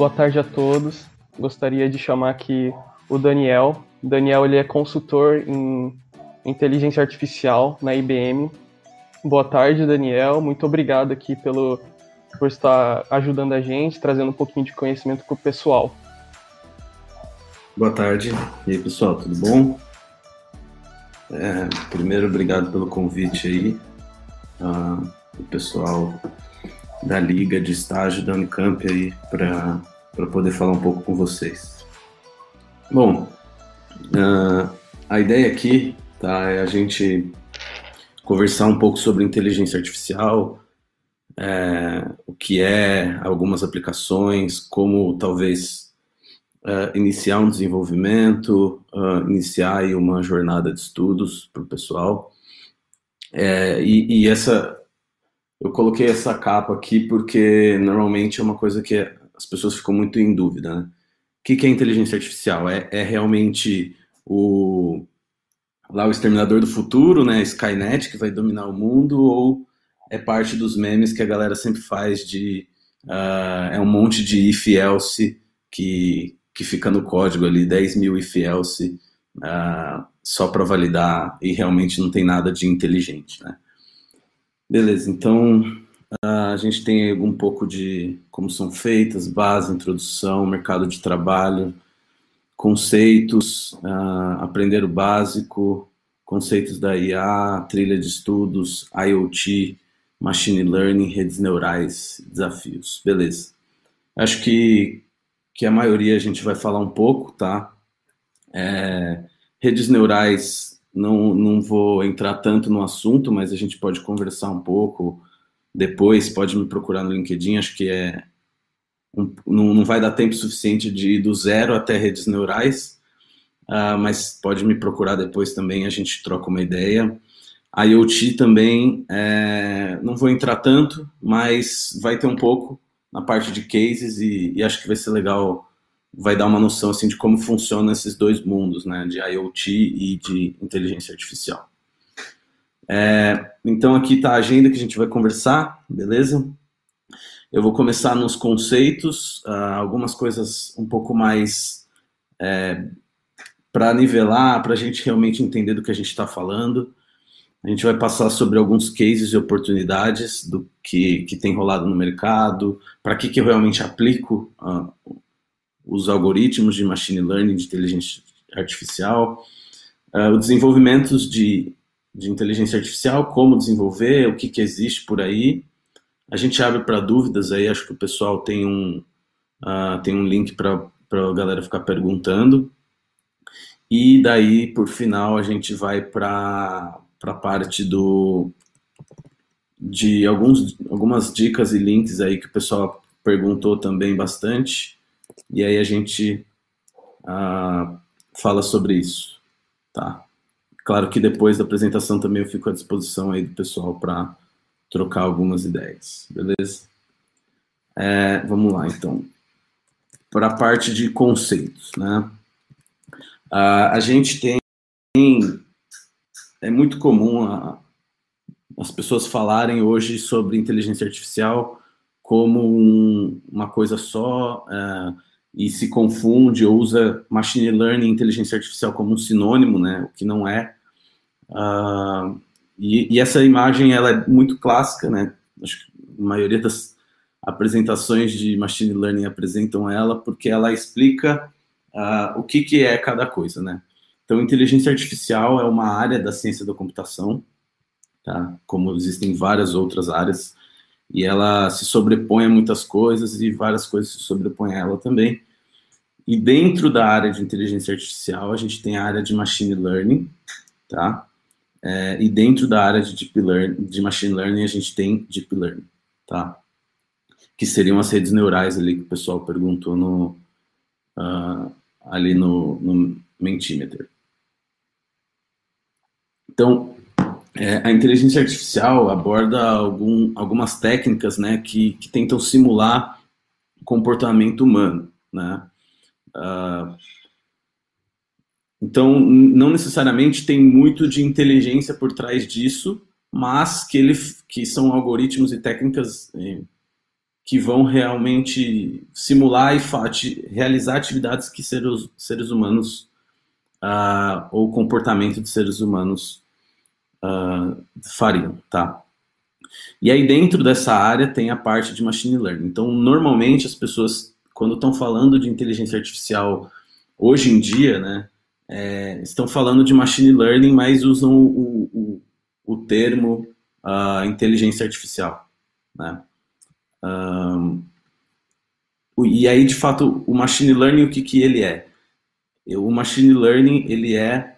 boa tarde a todos. Gostaria de chamar aqui o Daniel. Daniel ele é consultor em inteligência artificial na IBM. Boa tarde, Daniel. Muito obrigado aqui pelo por estar ajudando a gente, trazendo um pouquinho de conhecimento para o pessoal. Boa tarde. E aí, pessoal, tudo bom? É, primeiro, obrigado pelo convite aí. Uh, o pessoal da Liga de Estágio da Unicamp aí para poder falar um pouco com vocês. Bom, uh, a ideia aqui tá, é a gente conversar um pouco sobre inteligência artificial, é, o que é, algumas aplicações, como talvez uh, iniciar um desenvolvimento, uh, iniciar uma jornada de estudos para o pessoal. É, e, e, essa eu coloquei essa capa aqui porque normalmente é uma coisa que as pessoas ficam muito em dúvida. Né? O que, que é inteligência artificial? É, é realmente o lá o exterminador do futuro, né, Skynet que vai dominar o mundo ou é parte dos memes que a galera sempre faz de uh, é um monte de if else que, que fica no código ali, 10 mil if else uh, só para validar e realmente não tem nada de inteligente, né? Beleza, então a gente tem um pouco de como são feitas, base, introdução, mercado de trabalho, conceitos, uh, aprender o básico, conceitos da IA, trilha de estudos, IoT, machine learning, redes neurais, desafios. Beleza. Acho que, que a maioria a gente vai falar um pouco, tá? É, redes neurais não, não vou entrar tanto no assunto, mas a gente pode conversar um pouco depois, pode me procurar no LinkedIn, acho que é um, não, não vai dar tempo suficiente de ir do zero até redes neurais, uh, mas pode me procurar depois também, a gente troca uma ideia. A IoT também, é, não vou entrar tanto, mas vai ter um pouco na parte de cases e, e acho que vai ser legal vai dar uma noção assim de como funcionam esses dois mundos, né, de IoT e de inteligência artificial. É, então aqui está a agenda que a gente vai conversar, beleza? Eu vou começar nos conceitos, uh, algumas coisas um pouco mais é, para nivelar, para a gente realmente entender do que a gente está falando. A gente vai passar sobre alguns cases e oportunidades do que, que tem rolado no mercado, para que, que eu realmente aplico uh, os algoritmos de machine learning, de inteligência artificial, uh, o desenvolvimento de, de inteligência artificial, como desenvolver, o que, que existe por aí. A gente abre para dúvidas aí, acho que o pessoal tem um, uh, tem um link para a galera ficar perguntando. E daí, por final, a gente vai para a parte do de alguns, algumas dicas e links aí que o pessoal perguntou também bastante e aí a gente uh, fala sobre isso, tá? Claro que depois da apresentação também eu fico à disposição aí do pessoal para trocar algumas ideias, beleza? É, vamos lá, então. Para a parte de conceitos, né? Uh, a gente tem. É muito comum a, as pessoas falarem hoje sobre inteligência artificial como um, uma coisa só. Uh, e se confunde ou usa machine learning e inteligência artificial como um sinônimo, né, o que não é. Uh, e, e, essa imagem ela é muito clássica, né? Acho que a maioria das apresentações de machine learning apresentam ela porque ela explica uh, o que, que é cada coisa, né? Então, inteligência artificial é uma área da ciência da computação, tá? Como existem várias outras áreas e ela se sobrepõe a muitas coisas e várias coisas se sobrepõem a ela também. E dentro da área de inteligência artificial, a gente tem a área de machine learning, tá? É, e dentro da área de deep learning, de machine learning, a gente tem deep learning, tá? Que seriam as redes neurais ali que o pessoal perguntou no, uh, ali no, no Mentimeter. Então, é, a inteligência artificial aborda algum, algumas técnicas né, que, que tentam simular comportamento humano. Né? Uh, então, não necessariamente tem muito de inteligência por trás disso, mas que, ele, que são algoritmos e técnicas eh, que vão realmente simular e realizar atividades que seres, seres humanos uh, ou comportamento de seres humanos uh, fariam, tá? E aí dentro dessa área tem a parte de machine learning. Então, normalmente as pessoas, quando estão falando de inteligência artificial hoje em dia, né, é, estão falando de machine learning, mas usam o, o, o termo uh, inteligência artificial, né? Um, e aí, de fato, o machine learning, o que, que ele é? O machine learning, ele é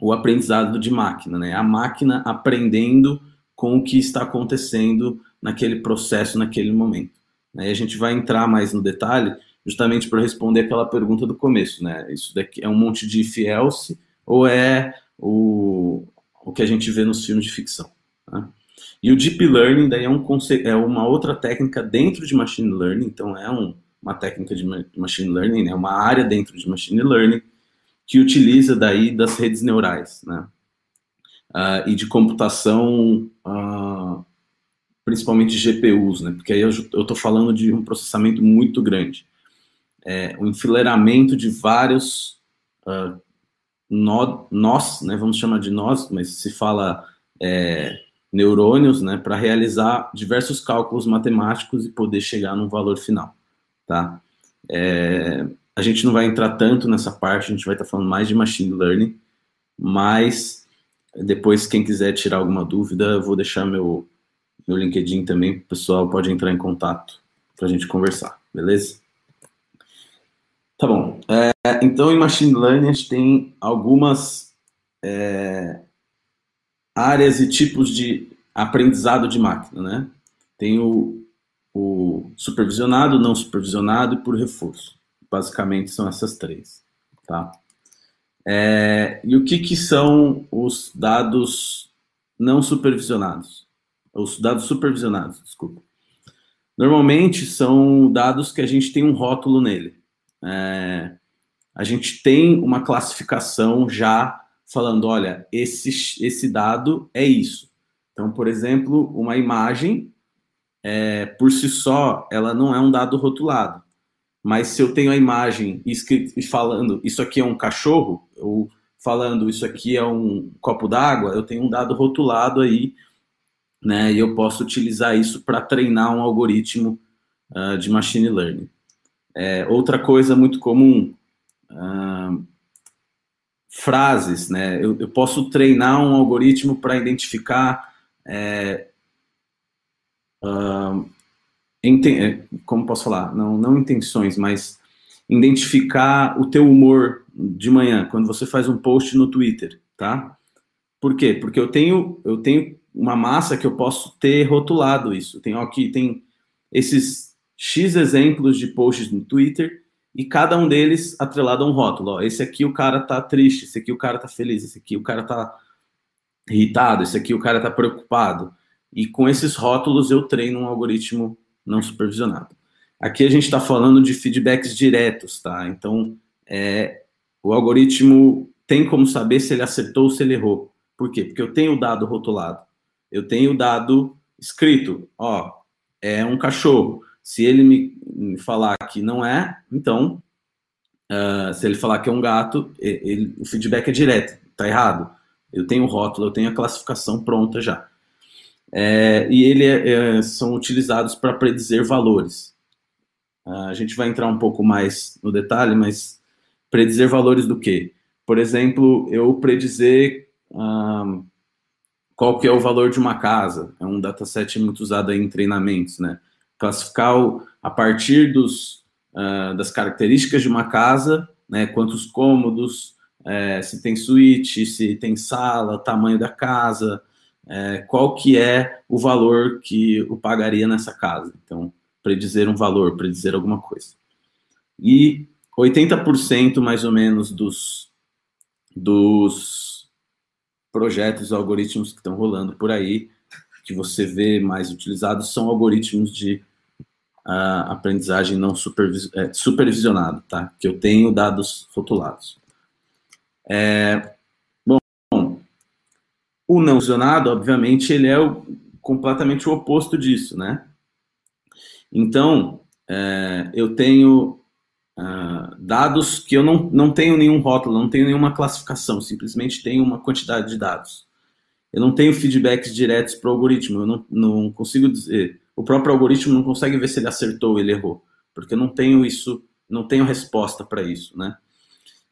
o aprendizado de máquina, né? A máquina aprendendo com o que está acontecendo naquele processo, naquele momento. Né? E a gente vai entrar mais no detalhe, justamente para responder aquela pergunta do começo, né? Isso daqui é um monte de if else ou é o, o que a gente vê nos filmes de ficção? Né? E o Deep Learning daí é, um é uma outra técnica dentro de Machine Learning, então é um, uma técnica de Machine Learning, né, uma área dentro de Machine Learning que utiliza daí das redes neurais, né, uh, e de computação, uh, principalmente GPUs, né, porque aí eu estou falando de um processamento muito grande, é, o enfileiramento de vários uh, nós, né, vamos chamar de nós, mas se fala é, neurônios, né, para realizar diversos cálculos matemáticos e poder chegar num valor final, tá? É, a gente não vai entrar tanto nessa parte, a gente vai estar tá falando mais de machine learning, mas depois quem quiser tirar alguma dúvida, eu vou deixar meu meu LinkedIn também, o pessoal pode entrar em contato para a gente conversar, beleza? Tá bom. É, então, em machine learning, a gente tem algumas é, áreas e tipos de aprendizado de máquina, né? Tem o, o supervisionado, não supervisionado e por reforço. Basicamente são essas três, tá? É, e o que, que são os dados não supervisionados? Os dados supervisionados, desculpa. Normalmente são dados que a gente tem um rótulo nele. É, a gente tem uma classificação já falando, olha, esse, esse dado é isso. Então, por exemplo, uma imagem, é, por si só, ela não é um dado rotulado. Mas se eu tenho a imagem escrito, falando, isso aqui é um cachorro, ou falando, isso aqui é um copo d'água, eu tenho um dado rotulado aí, né? E eu posso utilizar isso para treinar um algoritmo uh, de machine learning. É, outra coisa muito comum, uh, frases, né? Eu, eu posso treinar um algoritmo para identificar é, uh, como posso falar, não, não intenções, mas identificar o teu humor de manhã quando você faz um post no Twitter, tá? Por quê? Porque eu tenho eu tenho uma massa que eu posso ter rotulado isso. Tem aqui tem esses x exemplos de posts no Twitter e cada um deles atrelado a um rótulo. Ó, esse aqui o cara tá triste, esse aqui o cara tá feliz, esse aqui o cara tá irritado, esse aqui o cara tá preocupado. E com esses rótulos eu treino um algoritmo não supervisionado. Aqui a gente está falando de feedbacks diretos, tá? Então, é, o algoritmo tem como saber se ele acertou ou se ele errou. Por quê? Porque eu tenho o dado rotulado. Eu tenho o dado escrito. Ó, é um cachorro. Se ele me, me falar que não é, então, uh, se ele falar que é um gato, ele, o feedback é direto, tá errado. Eu tenho o rótulo, eu tenho a classificação pronta já. É, e ele é, é, são utilizados para predizer valores. Uh, a gente vai entrar um pouco mais no detalhe, mas predizer valores do quê? Por exemplo, eu predizer uh, qual que é o valor de uma casa. É um dataset muito usado em treinamentos, né? Classificar o, a partir dos, uh, das características de uma casa, né, quantos cômodos, é, se tem suíte, se tem sala, tamanho da casa, é, qual que é o valor que o pagaria nessa casa. Então, predizer um valor, predizer alguma coisa. E 80% mais ou menos dos, dos projetos, algoritmos que estão rolando por aí, que você vê mais utilizados, são algoritmos de a aprendizagem não supervis, é, supervisionado, tá? Que eu tenho dados rotulados. É, bom, o não supervisionado, obviamente, ele é o, completamente o oposto disso, né? Então, é, eu tenho uh, dados que eu não, não tenho nenhum rótulo, não tenho nenhuma classificação, simplesmente tenho uma quantidade de dados. Eu não tenho feedbacks diretos para o algoritmo, eu não, não consigo dizer. O próprio algoritmo não consegue ver se ele acertou ou ele errou, porque eu não tenho isso, não tenho resposta para isso, né?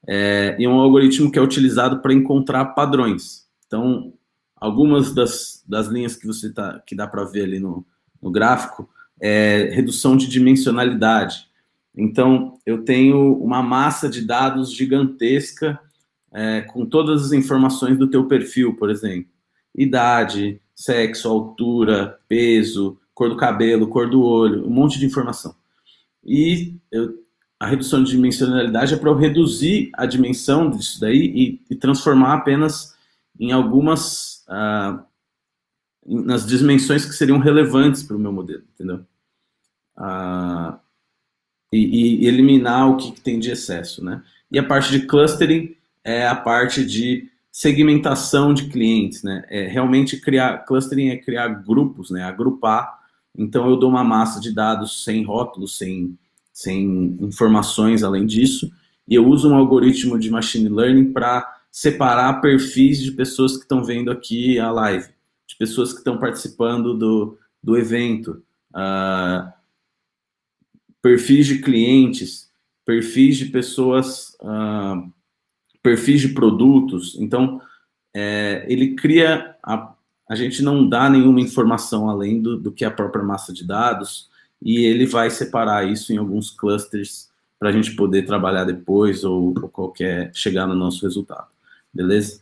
É, e é um algoritmo que é utilizado para encontrar padrões. Então, algumas das, das linhas que você tá, que dá para ver ali no, no gráfico é redução de dimensionalidade. Então, eu tenho uma massa de dados gigantesca é, com todas as informações do teu perfil, por exemplo. Idade, sexo, altura, peso, cor do cabelo, cor do olho, um monte de informação. E eu, a redução de dimensionalidade é para eu reduzir a dimensão disso daí e, e transformar apenas em algumas ah, nas dimensões que seriam relevantes para o meu modelo, entendeu? Ah, e, e, eliminar o que, que tem de excesso, né? E a parte de clustering é a parte de segmentação de clientes, né? É realmente criar clustering é criar grupos, né? Agrupar. Então eu dou uma massa de dados sem rótulos, sem sem informações além disso, e eu uso um algoritmo de machine learning para separar perfis de pessoas que estão vendo aqui a live, de pessoas que estão participando do, do evento, uh, perfis de clientes, perfis de pessoas, uh, perfis de produtos. Então, é, ele cria. A, a gente não dá nenhuma informação além do, do que a própria massa de dados, e ele vai separar isso em alguns clusters para a gente poder trabalhar depois ou, ou, qualquer chegar no nosso resultado, beleza?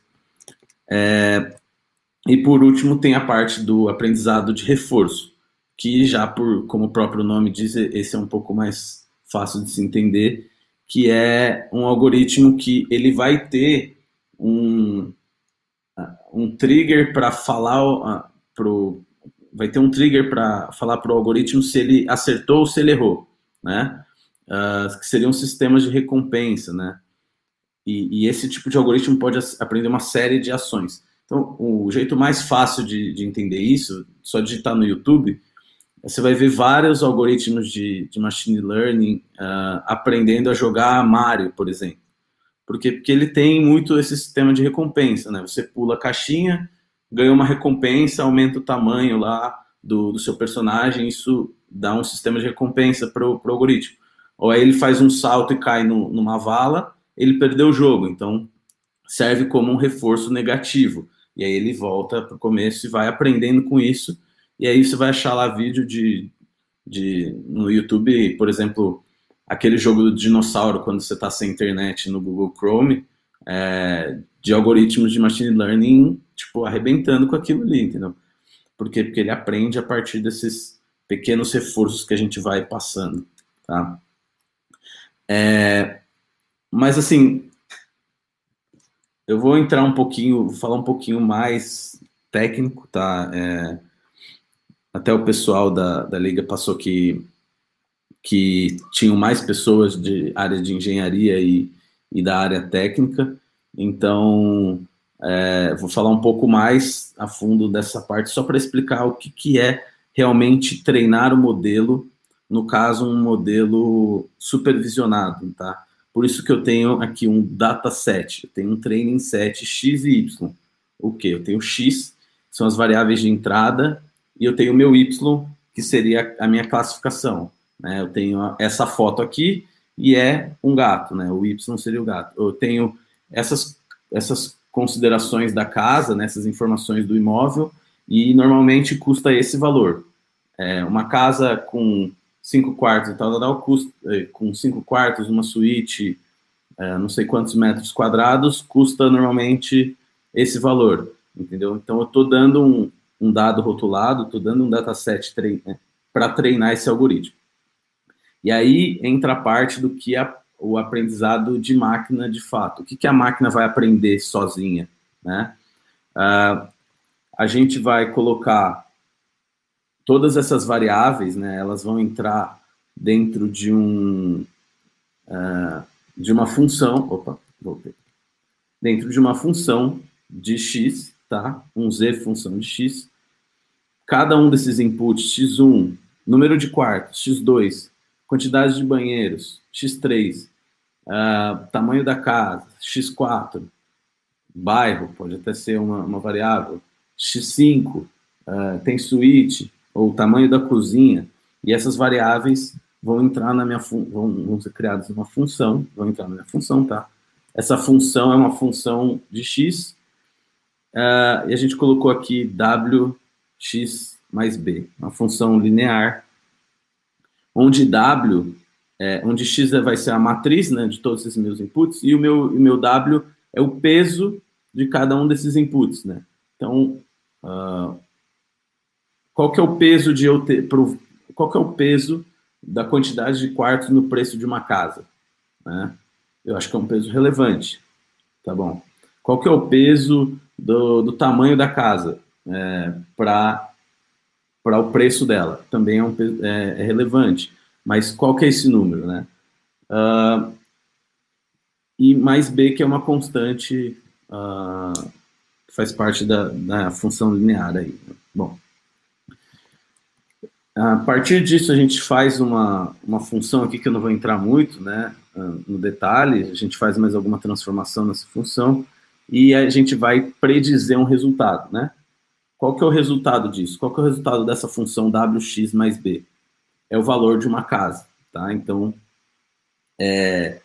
É, e por último tem a parte do aprendizado de reforço, que já por como o próprio nome diz, esse é um pouco mais fácil de se entender, que é um algoritmo que ele vai ter um, um trigger para falar uh, pro vai ter um trigger para falar para o algoritmo se ele acertou ou se ele errou, né? Uh, que seriam sistemas de recompensa, né? E, e, esse tipo de algoritmo pode aprender uma série de ações. Então, o jeito mais fácil de, de entender isso, só digitar no YouTube, você vai ver vários algoritmos de, de machine learning uh, aprendendo a jogar Mario, por exemplo. Porque, porque ele tem muito esse sistema de recompensa, né? Você pula a caixinha, ganha uma recompensa, aumenta o tamanho lá do, do seu personagem, isso dá um sistema de recompensa para o algoritmo. Ou aí ele faz um salto e cai no, numa vala, ele perdeu o jogo, então serve como um reforço negativo. E aí ele volta para o começo e vai aprendendo com isso. E aí você vai achar lá vídeo de, de no YouTube, por exemplo, aquele jogo do dinossauro quando você está sem internet no Google Chrome, é, de algoritmos de machine learning tipo, arrebentando com aquilo ali, entendeu? Por quê? Porque ele aprende a partir desses pequenos reforços que a gente vai passando, tá? É, mas, assim, eu vou entrar um pouquinho, falar um pouquinho mais técnico, tá? É, até o pessoal da, da Liga passou que, que tinham mais pessoas de área de engenharia e, e da área técnica, então é, vou falar um pouco mais a fundo dessa parte, só para explicar o que, que é realmente treinar o modelo, no caso, um modelo supervisionado, tá? Por isso que eu tenho aqui um dataset, eu tenho um training set x e y. O que? Eu tenho x, são as variáveis de entrada, e eu tenho o meu y, que seria a minha classificação. Né? Eu tenho essa foto aqui, e é um gato, né? O y seria o gato. Eu tenho essas, essas considerações da casa, né, informações do imóvel, e normalmente custa esse valor. É, uma casa com cinco quartos e tal, tal, tal custa, é, com cinco quartos, uma suíte, é, não sei quantos metros quadrados, custa normalmente esse valor, entendeu? Então eu estou dando um, um, dado rotulado, estou dando um dataset trein, é, para treinar esse algoritmo. E aí entra a parte do que a o aprendizado de máquina de fato. O que, que a máquina vai aprender sozinha? Né? Uh, a gente vai colocar todas essas variáveis, né, elas vão entrar dentro de um uh, de uma função, opa, voltei, dentro de uma função de x, tá? Um z função de x. Cada um desses inputs x1 número de quartos, x2, quantidade de banheiros, x3, uh, tamanho da casa, x4, bairro, pode até ser uma, uma variável, x5, uh, ah, tem suíte, ou tamanho da cozinha, e essas variáveis vão entrar na minha vão ser criadas uma função, vão entrar na minha função, tá? Essa função é uma função de x, uh, e a gente colocou aqui wx mais b, uma função linear, onde w, é, onde x vai ser a matriz né, de todos esses meus inputs, e o meu, o meu w é o peso de cada um desses inputs, né? Então, uh, qual que é o peso de eu ter, pro, qual que é o peso da quantidade de quartos no preço de uma casa, né? Eu acho que é um peso relevante, tá bom? Qual que é o peso do, do tamanho da casa é, para o preço dela? Também é, um, é, é, relevante, mas qual que é esse número, né? Uh, e mais B, que é uma constante uh, que faz parte da, da função linear aí. Bom, a partir disso, a gente faz uma, uma função aqui que eu não vou entrar muito né, no detalhe, a gente faz mais alguma transformação nessa função e a gente vai predizer um resultado. Né? Qual que é o resultado disso? Qual que é o resultado dessa função wx mais b? É o valor de uma casa. Tá? Então, é,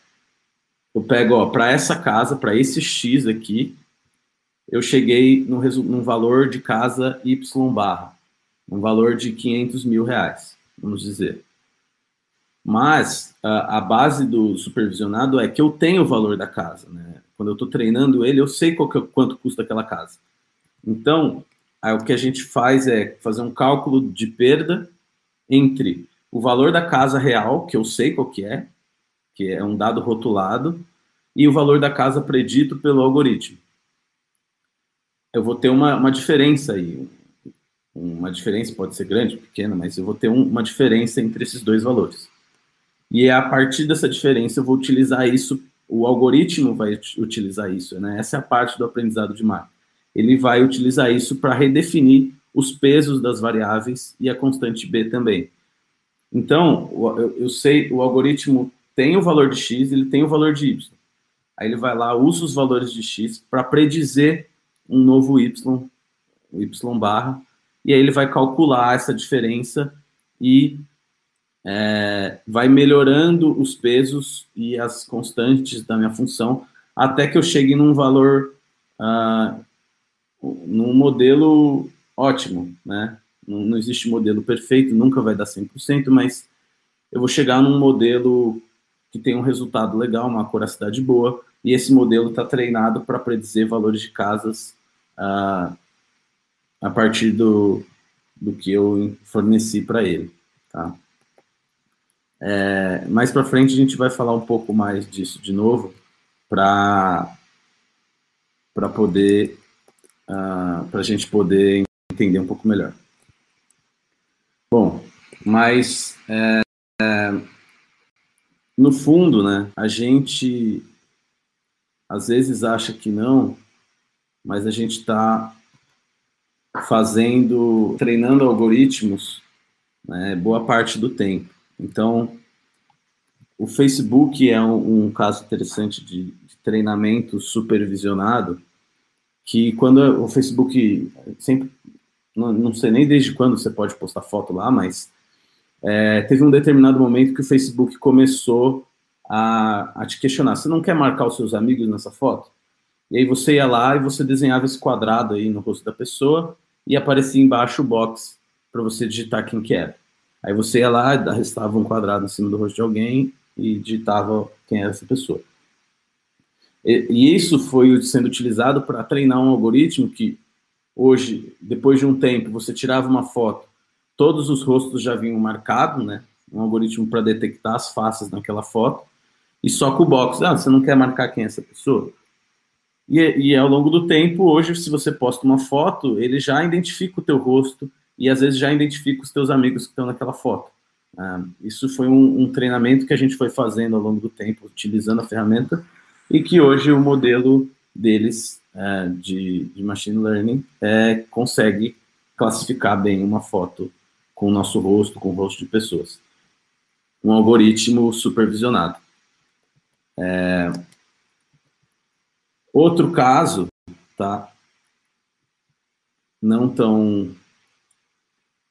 eu pego para essa casa, para esse x aqui, eu cheguei num valor de casa y barra um valor de 500 mil reais, vamos dizer. Mas a, a base do supervisionado é que eu tenho o valor da casa, né? Quando eu estou treinando ele, eu sei que, quanto custa aquela casa. Então, aí, o que a gente faz é fazer um cálculo de perda entre o valor da casa real, que eu sei qual que é, que é um dado rotulado, e o valor da casa predito pelo algoritmo. Eu vou ter uma, uma diferença aí, uma diferença, pode ser grande, pequena, mas eu vou ter um, uma diferença entre esses dois valores. E a partir dessa diferença eu vou utilizar isso, o algoritmo vai utilizar isso, né? Essa é a parte do aprendizado de máquina. Ele vai utilizar isso para redefinir os pesos das variáveis e a constante b também. Então, eu, sei, o algoritmo tem o valor de x, ele tem o valor de y. Aí ele vai lá, usa os valores de x para predizer um novo y, y barra, e aí ele vai calcular essa diferença e é, vai melhorando os pesos e as constantes da minha função até que eu chegue num valor, uh, num modelo ótimo, né? Não, não, existe modelo perfeito, nunca vai dar 100%, mas eu vou chegar num modelo que tem um resultado legal, uma acuracidade boa, e esse modelo está treinado para predizer valores de casas uh, a partir do, do que eu forneci para ele, tá? É, mais para frente a gente vai falar um pouco mais disso de novo, para para poder uh, ah, para a gente poder entender um pouco melhor. Bom, mas é, é, no fundo, né, a gente às vezes acha que não, mas a gente está fazendo, treinando algoritmos né, boa parte do tempo. Então, o Facebook é um, um caso interessante de, de, treinamento supervisionado, que quando o Facebook sempre, não, não, sei nem desde quando você pode postar foto lá, mas é, teve um determinado momento que o Facebook começou a, a te questionar, você não quer marcar os seus amigos nessa foto? E aí você ia lá e você desenhava esse quadrado aí no rosto da pessoa, e aparecia embaixo o box para você digitar quem que era. Aí você ia lá, arrestava um quadrado em cima do rosto de alguém e digitava quem era essa pessoa. E, e isso foi sendo utilizado para treinar um algoritmo que hoje, depois de um tempo, você tirava uma foto, todos os rostos já vinham marcados, né? Um algoritmo para detectar as faces naquela foto, e só com o box, ah, você não quer marcar quem é essa pessoa? E, e ao longo do tempo, hoje, se você posta uma foto, ele já identifica o teu rosto e às vezes já identifica os teus amigos que estão naquela foto. Ah, isso foi um, um, treinamento que a gente foi fazendo ao longo do tempo, utilizando a ferramenta, e que hoje o modelo deles é, de, de, machine learning é, consegue classificar bem uma foto com o nosso rosto, com o rosto de pessoas. Um algoritmo supervisionado. É... Outro caso, tá? Não tão.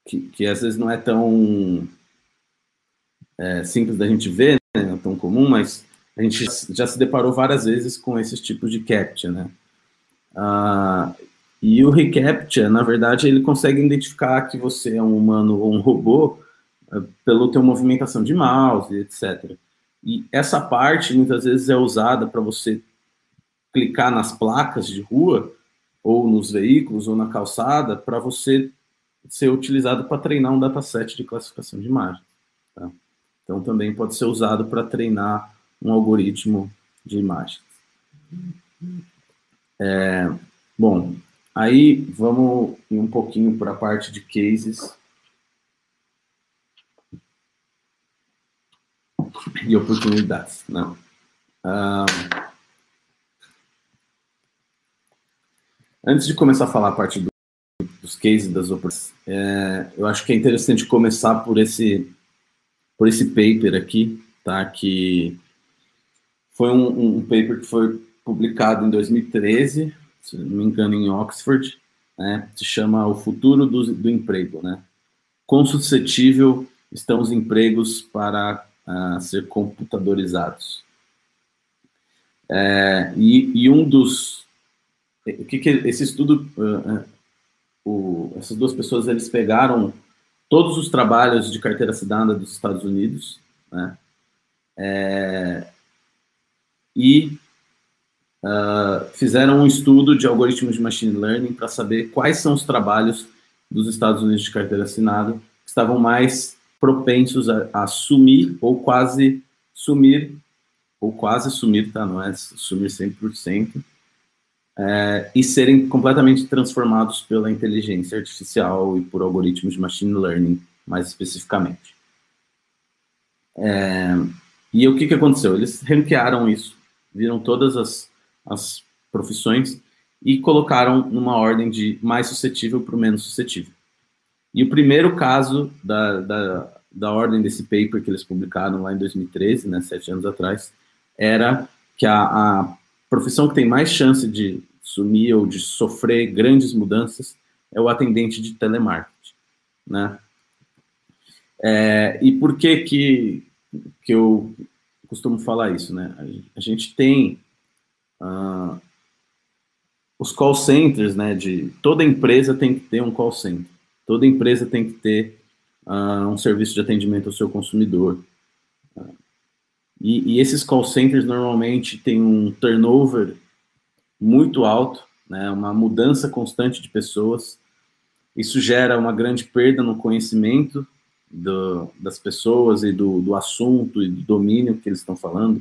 Que, que às vezes não é tão é, simples da gente ver, né? não é tão comum, mas a gente já se deparou várias vezes com esses tipos de captcha, né? Ah, e o reCAPTCHA, na verdade, ele consegue identificar que você é um humano ou um robô uh, pelo teu movimentação de mouse, etc. E essa parte muitas vezes é usada para você clicar nas placas de rua ou nos veículos ou na calçada para você ser utilizado para treinar um dataset de classificação de imagens. Tá? Então também pode ser usado para treinar um algoritmo de imagens. É, bom, Aí vamos ir um pouquinho para a parte de cases. E oportunidades. Né? Ah, antes de começar a falar a parte do, dos cases das oportunidades, é, eu acho que é interessante começar por esse, por esse paper aqui, tá? que foi um, um paper que foi publicado em 2013 se não me engano, em Oxford, né, se chama O Futuro do, do Emprego. Né? Quão suscetível estão os empregos para uh, ser computadorizados? É, e, e, um dos. O que, que esse estudo. Uh, o, essas duas pessoas eles pegaram todos os trabalhos de carteira assinada dos Estados Unidos, né? É, e uh, fizeram um estudo de algoritmos de machine learning para saber quais são os trabalhos dos Estados Unidos de carteira assinada que estavam mais propensos a, a sumir ou quase sumir, ou quase sumir, tá? Não é sumir 100%, é, e serem completamente transformados pela inteligência artificial e por algoritmos de machine learning, mais especificamente. É, e o que, que aconteceu? Eles ranquearam isso, viram todas as as profissões e colocaram numa ordem de mais suscetível para o menos suscetível. E o primeiro caso da, da, da ordem desse paper que eles publicaram lá em 2013, né, sete anos atrás, era que a, a profissão que tem mais chance de sumir ou de sofrer grandes mudanças é o atendente de telemarketing, né? É, e por que que, que eu costumo falar isso, né? A gente tem Uh, os call centers, né, de toda empresa tem que ter um call center, toda empresa tem que ter uh, um serviço de atendimento ao seu consumidor. Uh, e, e, esses call centers normalmente têm um turnover muito alto, né, uma mudança constante de pessoas. Isso gera uma grande perda no conhecimento do, das pessoas e do, do assunto e do domínio que eles estão falando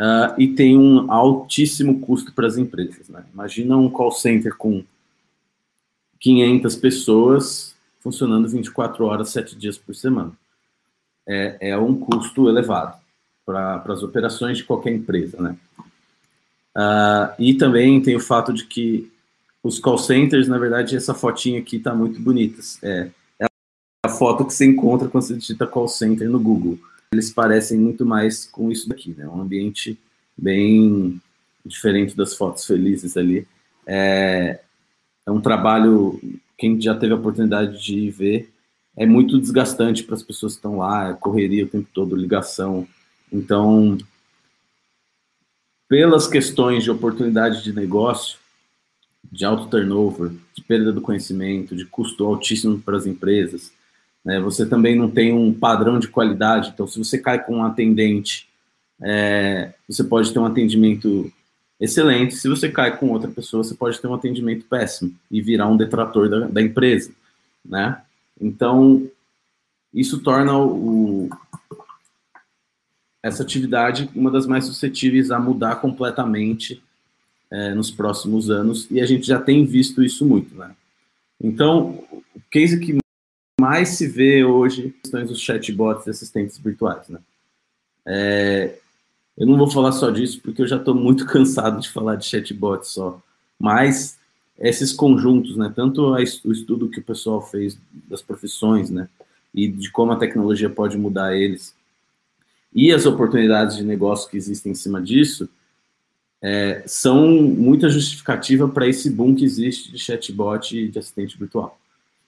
uh, e tem um altíssimo custo para as empresas. Né? Imagina um call center com 500 pessoas funcionando 24 horas, 7 dias por semana. É, é um custo elevado para as operações de qualquer empresa. Né? Uh, e também tem o fato de que os call centers, na verdade, essa fotinha aqui está muito bonita. É, é a foto que você encontra quando você digita call center no Google eles parecem muito mais com isso daqui, né? Um ambiente bem diferente das fotos felizes ali. É, é um trabalho, quem já teve a oportunidade de ver, é muito desgastante para as pessoas que estão lá, é correria o tempo todo, ligação. Então, pelas questões de oportunidade de negócio, de alto turnover, de perda do conhecimento, de custo altíssimo para as empresas, né? Você também não tem um padrão de qualidade, então se você cai com um atendente, é, você pode ter um atendimento excelente. Se você cai com outra pessoa, você pode ter um atendimento péssimo e virar um detrator da, da empresa, né? Então, isso torna o, essa atividade uma das mais suscetíveis a mudar completamente é, nos próximos anos, e a gente já tem visto isso muito, né? Então, o case que mais se vê hoje questões dos chatbots e assistentes virtuais, né? É, eu não vou falar só disso porque eu já estou muito cansado de falar de chatbot só, mas esses conjuntos, né? Tanto o estudo que o pessoal fez das profissões, né? E de como a tecnologia pode mudar eles e as oportunidades de negócio que existem em cima disso é, são muita justificativa para esse boom que existe de chatbot e de assistente virtual.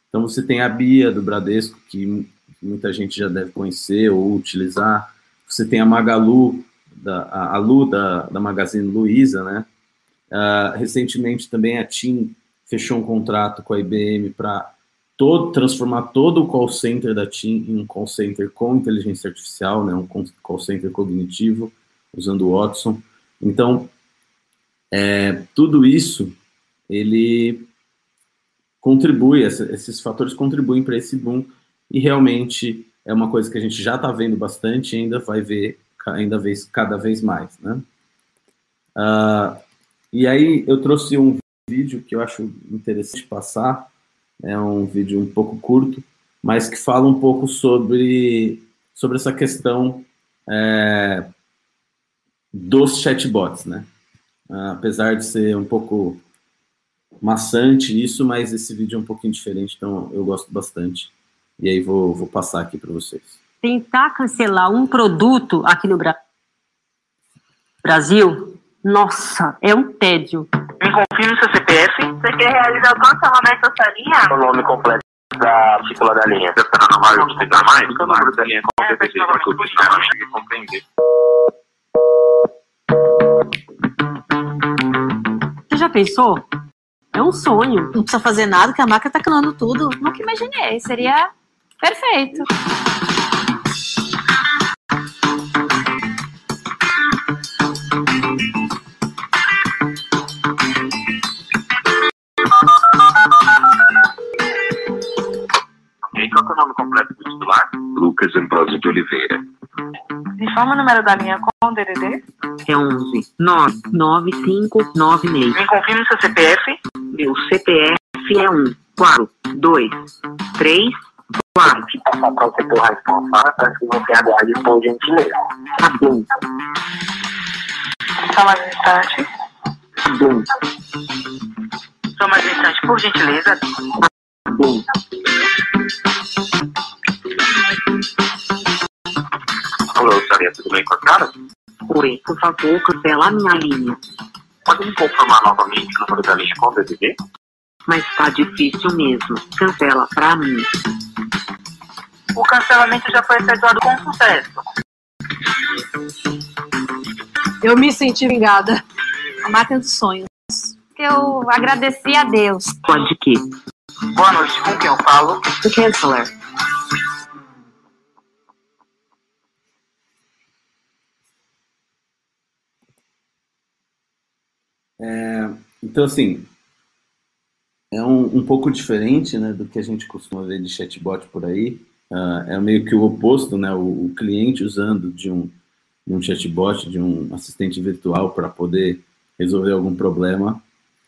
Então você tem a Bia do Bradesco, que muita gente já deve conhecer ou utilizar. Você tem a Magalu, da, a, Lu da, da Magazine Luiza, né? Uh, recentemente também a TIM fechou um contrato com a IBM para todo, transformar todo o call center da TIM em um call center com inteligência artificial, né? Um call center cognitivo, usando o Watson. Então, é, tudo isso, ele contribui, esses fatores contribuem para esse boom e realmente é uma coisa que a gente já está vendo bastante e ainda vai ver ainda vez, cada vez mais, né? Uh, e aí eu trouxe um vídeo que eu acho interessante passar, é um vídeo um pouco curto, mas que fala um pouco sobre, sobre essa questão é, dos chatbots, né? Apesar de ser um pouco maçante isso, mas esse vídeo é um pouquinho diferente, então eu gosto bastante. E aí vou, vou passar aqui para vocês. Tentar cancelar um produto aqui no Bra Brasil, nossa, é um tédio. Me confirme seu CPF. Você quer realizar o cancelamento dessa linha? O nome completo da partícula da linha. Você mais? Você está mais? O número da linha com é, PPC, para que eu não chegue compreender. Você já pensou? É um sonho. Não precisa fazer nada, que a máquina tá clonando tudo. Nunca imaginei. Seria perfeito. É o nome completo do titular? Lucas Ambrosio de Oliveira. Informa o número da linha com o DDD. É 11 99596. Me confirme seu CPF. Meu CPF é 1 4 2 3 4. Passar para o setor responsável para que você aguarde por gentileza. Tá bom. Só mais um instante. Tá bom. Só mais um instante, por gentileza. Tá bom. Alô, Saria, tudo bem com a cara? Oi, por favor, cancela a minha linha. Pode me confirmar novamente o número da linha com o DDD? Mas tá difícil mesmo. Cancela pra mim. O cancelamento já foi efetuado com sucesso. Eu me senti vingada. A máquina dos sonhos. Eu agradeci a Deus. Pode que? Boa noite, com quem eu falo? O Chancellor. É, então, assim, é um, um pouco diferente né, do que a gente costuma ver de chatbot por aí. Uh, é meio que o oposto, né? O, o cliente usando de um, de um chatbot, de um assistente virtual para poder resolver algum problema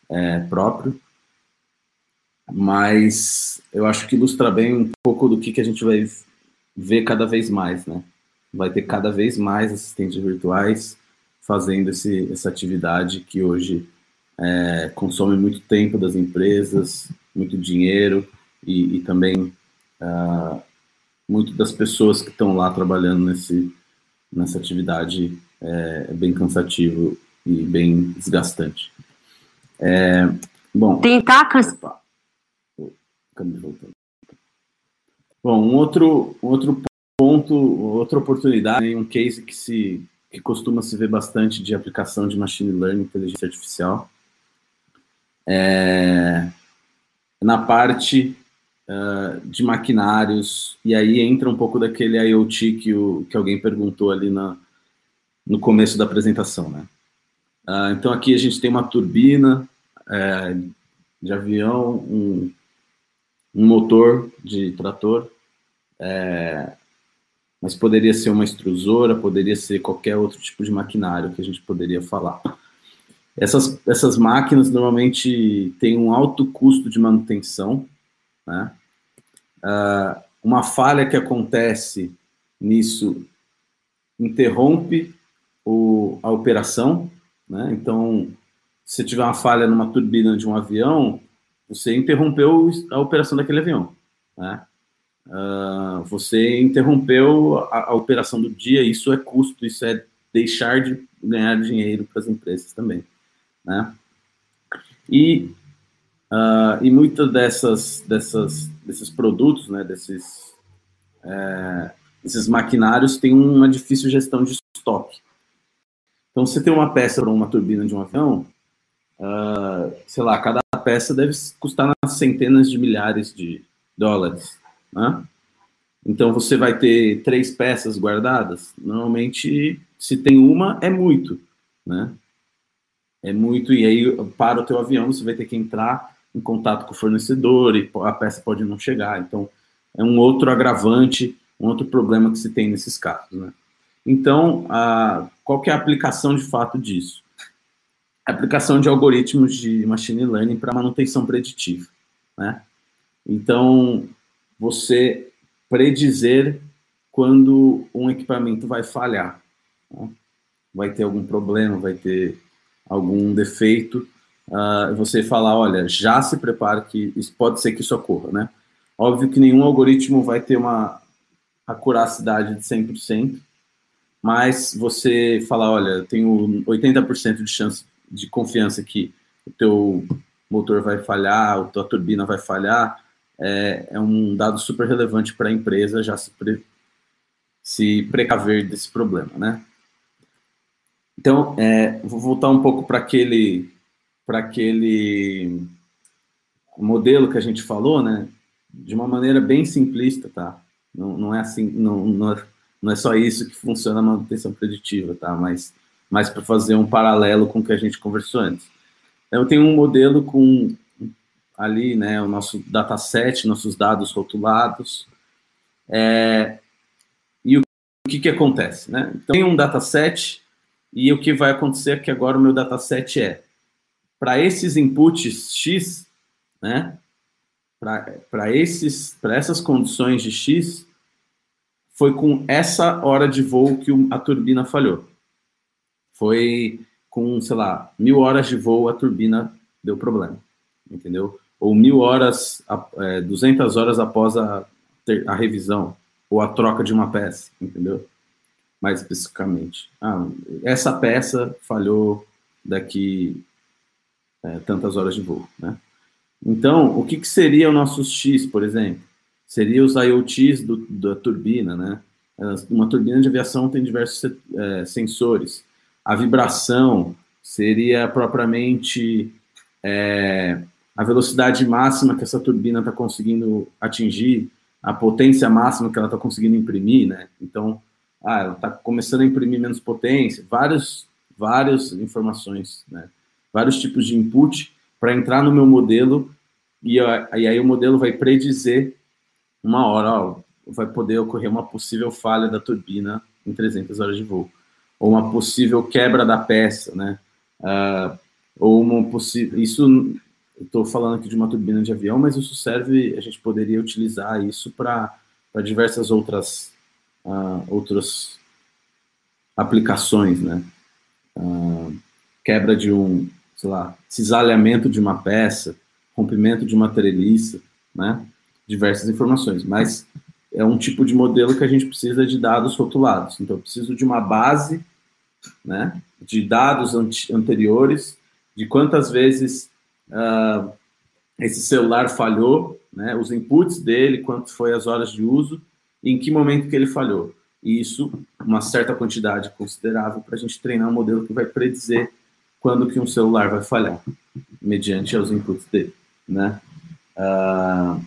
é, próprio. Mas eu acho que ilustra bem um pouco do que, que a gente vai ver cada vez mais, né? Vai ter cada vez mais assistentes virtuais fazendo esse, essa atividade que hoje é, consome muito tempo das empresas, muito dinheiro e, e também uh, muito das pessoas que estão lá trabalhando nesse, nessa atividade é, é bem cansativo e bem desgastante. É, bom. Tentar cancelar. Bom, um outro, um outro ponto, outra oportunidade, um case que se que costuma se ver bastante de aplicação de machine learning, inteligência artificial, é, na parte uh, de maquinários, e aí entra um pouco daquele IoT que, o, que alguém perguntou ali na, no começo da apresentação, né? Uh, então aqui a gente tem uma turbina é, de avião, um, um motor de trator, é, mas poderia ser uma extrusora, poderia ser qualquer outro tipo de maquinário que a gente poderia falar. Essas, essas máquinas normalmente têm um alto custo de manutenção, né? Uh, uma falha que acontece nisso interrompe o, a operação, né? Então, se tiver uma falha numa turbina de um avião, você interrompeu a operação daquele avião. Né? Uh, você interrompeu a, a, operação do dia, isso é custo, isso é deixar de ganhar dinheiro para as empresas também. Né? E, uh, e muitas dessas, dessas, desses produtos, né, desses, é, esses maquinários têm uma difícil gestão de estoque. Então, você tem uma peça para uma turbina de um avião, uh, sei lá, cada peça deve custar nas centenas de milhares de dólares. Né? Então você vai ter três peças guardadas. Normalmente, se tem uma, é muito, né? É muito e aí para o teu avião você vai ter que entrar em contato com o fornecedor e a peça pode não chegar. Então é um outro agravante, um outro problema que se tem nesses casos, né? Então, a, qual que é a aplicação de fato disso? A aplicação de algoritmos de machine learning para manutenção preditiva, né? Então, você predizer quando um equipamento vai falhar. Né? Vai ter algum problema, vai ter algum defeito. Uh, você falar, olha, já se prepara que isso, pode ser que isso ocorra, né? Óbvio que nenhum algoritmo vai ter uma acuracidade de 100%, mas você falar, olha, eu tenho 80% de chance de confiança que o teu motor vai falhar, a tua turbina vai falhar, é, é um dado super relevante para a empresa já se, pre, se precaver desse problema, né? Então, é, vou voltar um pouco para aquele, aquele modelo que a gente falou, né? De uma maneira bem simplista, tá? Não, não é assim, não, não é, não é só isso que funciona a manutenção preditiva, tá? Mas, mas para fazer um paralelo com o que a gente conversou antes. Eu tenho um modelo com ali, né, o nosso dataset, nossos dados rotulados. É, e o, que, que acontece? Né? Então, tem um dataset e o que vai acontecer é que agora o meu dataset é para esses inputs X, né, para esses para essas condições de X, foi com essa hora de voo que a turbina falhou. Foi com, sei lá, mil horas de voo a turbina deu problema, entendeu? Ou mil horas, é, 200 horas após a, a revisão, ou a troca de uma peça, entendeu? Mais especificamente. Ah, essa peça falhou daqui é, tantas horas de voo, né? Então, o que, que seria o nosso X, por exemplo? Seria os IoTs do, da turbina, né? Uma turbina de aviação tem diversos é, sensores. A vibração seria propriamente é, a velocidade máxima que essa turbina está conseguindo atingir, a potência máxima que ela está conseguindo imprimir, né? Então, ah, ela está começando a imprimir menos potência, várias, várias informações, né? Vários tipos de input para entrar no meu modelo e, e aí o modelo vai predizer uma hora, ó, vai poder ocorrer uma possível falha da turbina em 300 horas de voo, ou uma possível quebra da peça, né? Uh, ou uma possível. Isso estou falando aqui de uma turbina de avião, mas isso serve, a gente poderia utilizar isso para diversas outras, uh, outras aplicações, né? Uh, quebra de um, sei lá, cisalhamento de uma peça, rompimento de uma treliça, né? Diversas informações, mas é um tipo de modelo que a gente precisa de dados rotulados. Então, eu preciso de uma base, né? De dados anteriores, de quantas vezes uh, esse celular falhou, né, os inputs dele, quanto foi as horas de uso, e em que momento que ele falhou. E isso, uma certa quantidade considerável para a gente treinar um modelo que vai predizer quando que um celular vai falhar, mediante os inputs dele, né? Uh,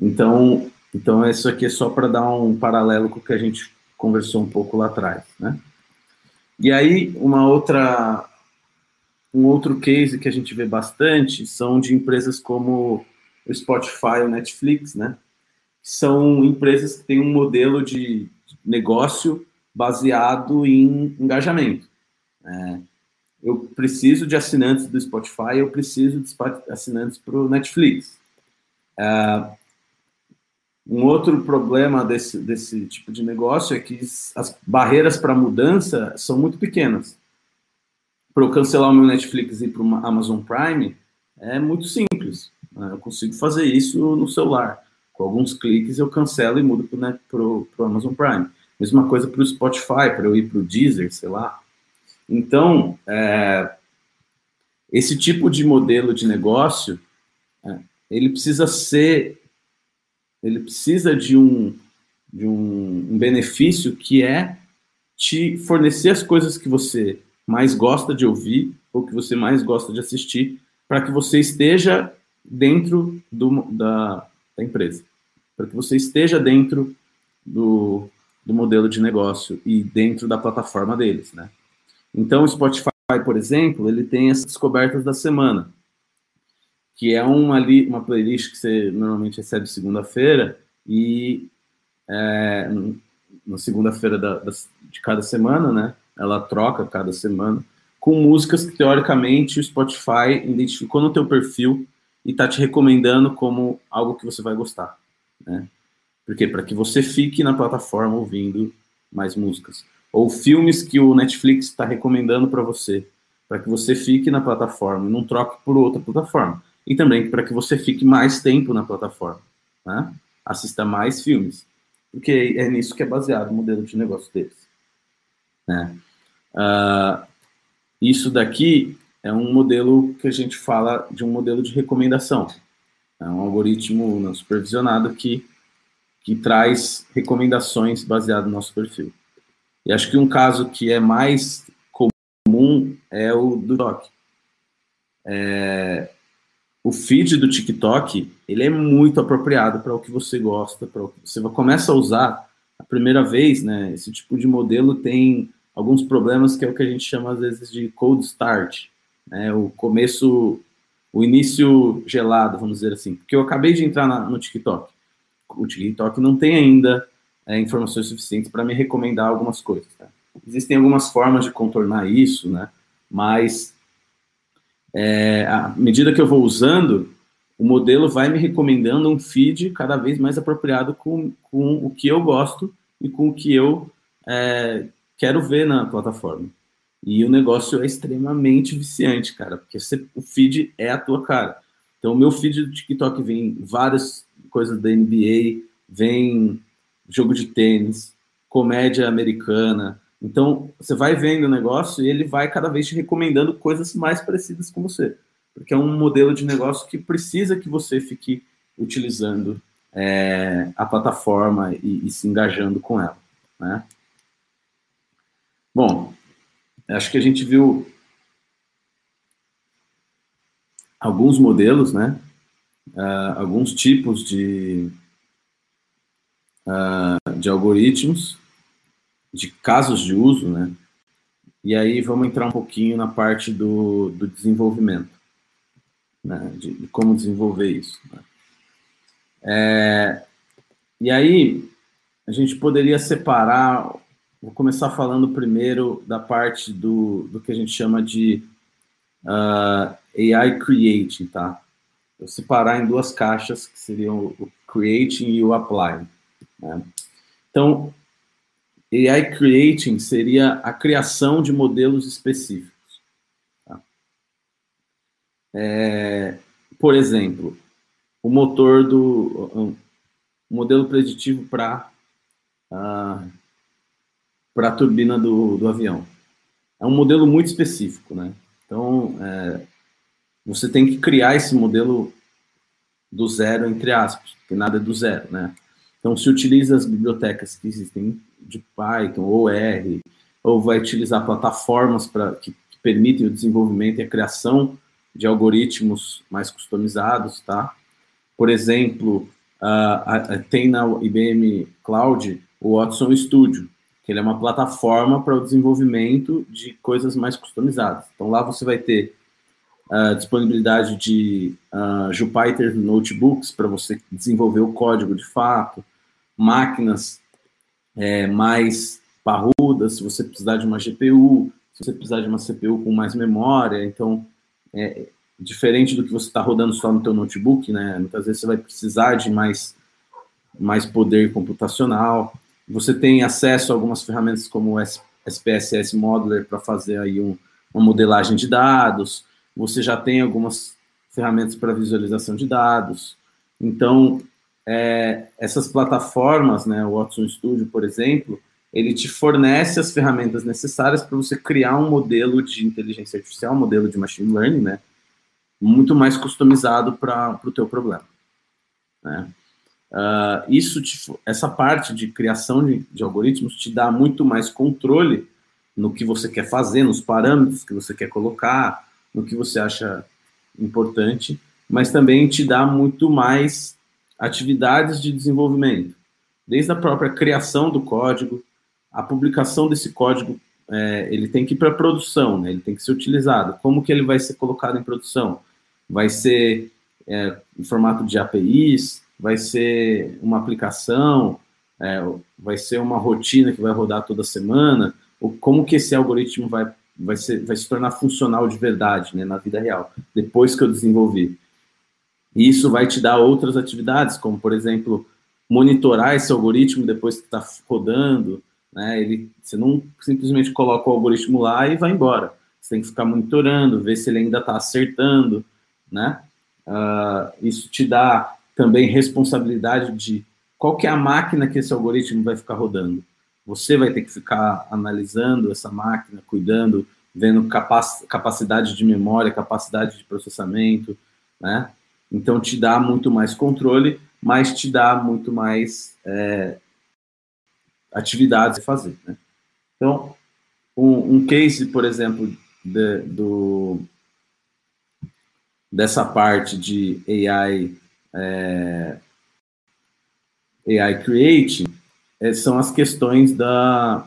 então, então isso aqui é só para dar um paralelo com o que a gente conversou um pouco lá atrás, né? E aí, uma outra um outro case que a gente vê bastante são de empresas como o Spotify, o Netflix, né? São empresas que têm um modelo de negócio baseado em engajamento. É, eu preciso de assinantes do Spotify, eu preciso de assinantes para o Netflix. É, um outro problema desse, desse tipo de negócio é que as barreiras para mudança são muito pequenas. Para eu cancelar o meu Netflix e ir para o Amazon Prime, é muito simples. Né? Eu consigo fazer isso no celular. Com alguns cliques eu cancelo e mudo para o Amazon Prime. Mesma coisa para o Spotify, para eu ir para o Deezer, sei lá. Então, é, esse tipo de modelo de negócio, é, ele precisa ser, ele precisa de um, de um, um benefício que é te fornecer as coisas que você mais gosta de ouvir ou que você mais gosta de assistir, para que você esteja dentro do, da, da empresa, para que você esteja dentro do, do modelo de negócio e dentro da plataforma deles, né? Então, o Spotify, por exemplo, ele tem as descobertas da semana, que é uma, uma playlist que você normalmente recebe segunda-feira e é, na segunda-feira de cada semana, né? Ela troca cada semana com músicas que teoricamente o Spotify identificou no teu perfil e está te recomendando como algo que você vai gostar, né? Porque para que você fique na plataforma ouvindo mais músicas ou filmes que o Netflix está recomendando para você, para que você fique na plataforma e não troque por outra plataforma. E também para que você fique mais tempo na plataforma, né? assista mais filmes, porque é nisso que é baseado o modelo de negócio deles. Né? Uh, isso daqui é um modelo que a gente fala de um modelo de recomendação. É um algoritmo não supervisionado que, que traz recomendações baseado no nosso perfil. E acho que um caso que é mais comum é o do TikTok. É, o feed do TikTok, ele é muito apropriado para o que você gosta, para você começa a usar a primeira vez, né? Esse tipo de modelo tem alguns problemas que é o que a gente chama às vezes de cold start, né? O começo, o início gelado, vamos dizer assim. Porque eu acabei de entrar na, no TikTok. O TikTok não tem ainda é, informações suficientes para me recomendar algumas coisas. Tá? Existem algumas formas de contornar isso, né? Mas é, à medida que eu vou usando, o modelo vai me recomendando um feed cada vez mais apropriado com, com o que eu gosto e com o que eu é, quero ver na plataforma. E o negócio é extremamente viciante, cara, porque você, o feed é a tua cara. Então, o meu feed do TikTok vem várias coisas da NBA, vem jogo de tênis, comédia americana. Então, você vai vendo o negócio e ele vai cada vez te recomendando coisas mais parecidas com você. Porque é um modelo de negócio que precisa que você fique utilizando é, a plataforma e, e, se engajando com ela. Né? Bom, acho que a gente viu alguns modelos, né? Uh, alguns tipos de, uh, de algoritmos, de casos de uso, né? E aí vamos entrar um pouquinho na parte do, do desenvolvimento, né? De, de como desenvolver isso. Né? É, e aí a gente poderia separar. Vou começar falando primeiro da parte do, do que a gente chama de uh, AI Creating, tá? Separar em duas caixas que seriam o Creating e o Applying. Né? Então, AI Creating seria a criação de modelos específicos. Tá? É, por exemplo, o motor do um, modelo preditivo para uh, para a turbina do, do avião. É um modelo muito específico, né? Então, é, você tem que criar esse modelo do zero, entre aspas, porque nada é do zero, né? Então, se utiliza as bibliotecas que existem de Python ou R, ou vai utilizar plataformas para que, que, permitem o desenvolvimento e a criação de algoritmos mais customizados, tá? Por exemplo, uh, tem na IBM Cloud o Watson Studio, ele é uma plataforma para o desenvolvimento de coisas mais customizadas. Então, lá você vai ter a disponibilidade de uh, Jupyter Notebooks para você desenvolver o código de fato, máquinas é, mais parrudas, se você precisar de uma GPU, se você precisar de uma CPU com mais memória, então, é, diferente do que você está rodando só no teu notebook, né, muitas vezes você vai precisar de mais, mais poder computacional, você tem acesso a algumas ferramentas como o SPSS Modeler para fazer aí um, uma modelagem de dados, você já tem algumas ferramentas para visualização de dados. Então, é, essas plataformas, né, o Watson Studio, por exemplo, ele te fornece as ferramentas necessárias para você criar um modelo de inteligência artificial, um modelo de machine learning, né, muito mais customizado para o teu problema. Né? Uh, isso te, essa parte de criação de, de, algoritmos te dá muito mais controle no que você quer fazer, nos parâmetros que você quer colocar, no que você acha importante, mas também te dá muito mais atividades de desenvolvimento, desde a própria criação do código, a publicação desse código, é, ele tem que ir para produção, né? ele tem que ser utilizado. Como que ele vai ser colocado em produção? Vai ser é, em formato de APIs, vai ser uma aplicação, é, vai ser uma rotina que vai rodar toda semana, ou como que esse algoritmo vai, vai, ser, vai se tornar funcional de verdade, né, na vida real, depois que eu desenvolvi. E isso vai te dar outras atividades, como, por exemplo, monitorar esse algoritmo depois que está rodando, né, ele, você não simplesmente coloca o algoritmo lá e vai embora. Você tem que ficar monitorando, ver se ele ainda está acertando, né? Uh, isso te dá também responsabilidade de qual que é a máquina que esse algoritmo vai ficar rodando. Você vai ter que ficar analisando essa máquina, cuidando, vendo capac capacidade de memória, capacidade de processamento, né? Então te dá muito mais controle, mas te dá muito mais é, atividades a fazer. Né? Então, um, um, case, por exemplo, de, do, dessa parte de AI é, AI Creating é, são as questões da,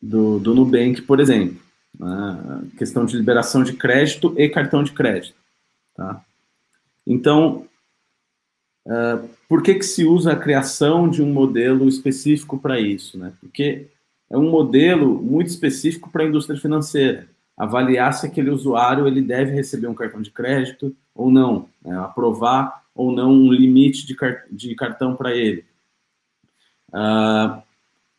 do, do Nubank, por exemplo. Né? Questão de liberação de crédito e cartão de crédito. Tá? Então, uh, por que, que se usa a criação de um modelo específico para isso? Né? Porque é um modelo muito específico para a indústria financeira. Avaliar se aquele usuário ele deve receber um cartão de crédito, ou não, né, aprovar ou não um limite de, car de cartão para ele. Uh,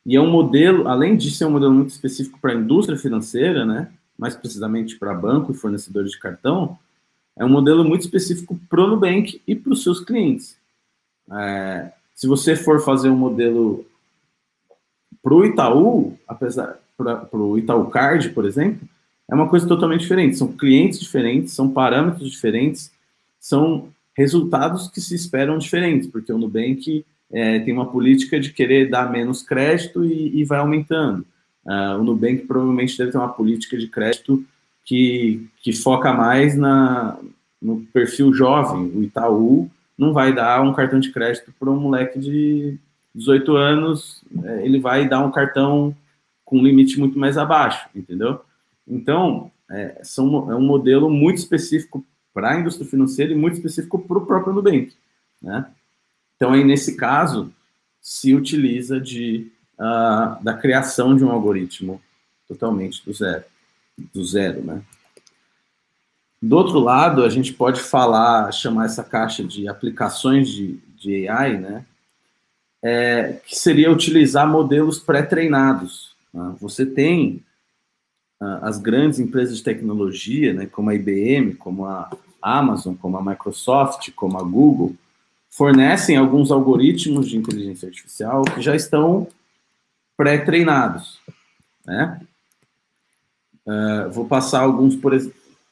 e é um modelo, além de ser um modelo muito específico para a indústria financeira, né, mais precisamente para banco e fornecedores de cartão, é um modelo muito específico para o Nubank e para os seus clientes. É, se você for fazer um modelo para o Itaú, apesar para o Itaú Card, por exemplo, é uma coisa totalmente diferente. São clientes diferentes, são parâmetros diferentes, são resultados que se esperam diferentes, porque o Nubank é, tem uma política de querer dar menos crédito e, e vai aumentando. Uh, o Nubank provavelmente deve ter uma política de crédito que, que foca mais na, no perfil jovem. O Itaú não vai dar um cartão de crédito para um moleque de 18 anos, é, ele vai dar um cartão com um limite muito mais abaixo, entendeu? Então, é, são, é um modelo muito específico para a indústria financeira e muito específico para o próprio Nubank. Né? Então, aí, nesse caso, se utiliza de, uh, da criação de um algoritmo totalmente do zero. Do zero, né? Do outro lado, a gente pode falar, chamar essa caixa de aplicações de, de AI, né? É, que seria utilizar modelos pré-treinados. Né? Você tem as grandes empresas de tecnologia, né, como a IBM, como a Amazon, como a Microsoft, como a Google, fornecem alguns algoritmos de inteligência artificial que já estão pré-treinados, né? Uh, vou passar alguns, por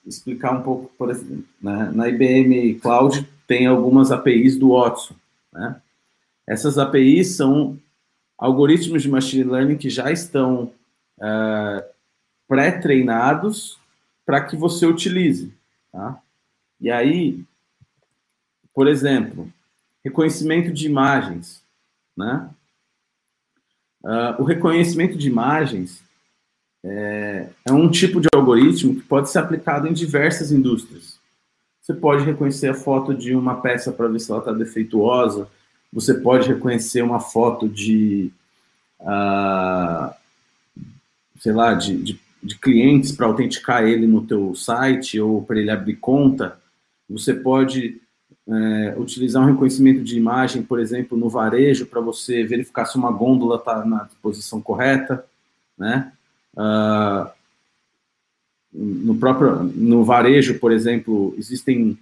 explicar um pouco, por exemplo, né? na IBM Cloud tem algumas APIs do Watson, né? Essas APIs são algoritmos de machine learning que já estão uh, pré-treinados para que você utilize. Tá? E aí, por exemplo, reconhecimento de imagens. Né? Uh, o reconhecimento de imagens é, é, um tipo de algoritmo que pode ser aplicado em diversas indústrias. Você pode reconhecer a foto de uma peça para ver se ela está defeituosa, você pode reconhecer uma foto de, uh, sei lá, de, de de clientes para autenticar ele no teu site ou para ele abrir conta, você pode é, utilizar um reconhecimento de imagem, por exemplo, no varejo, para você verificar se uma gôndola está na posição correta, né? Uh, no próprio no varejo, por exemplo, existem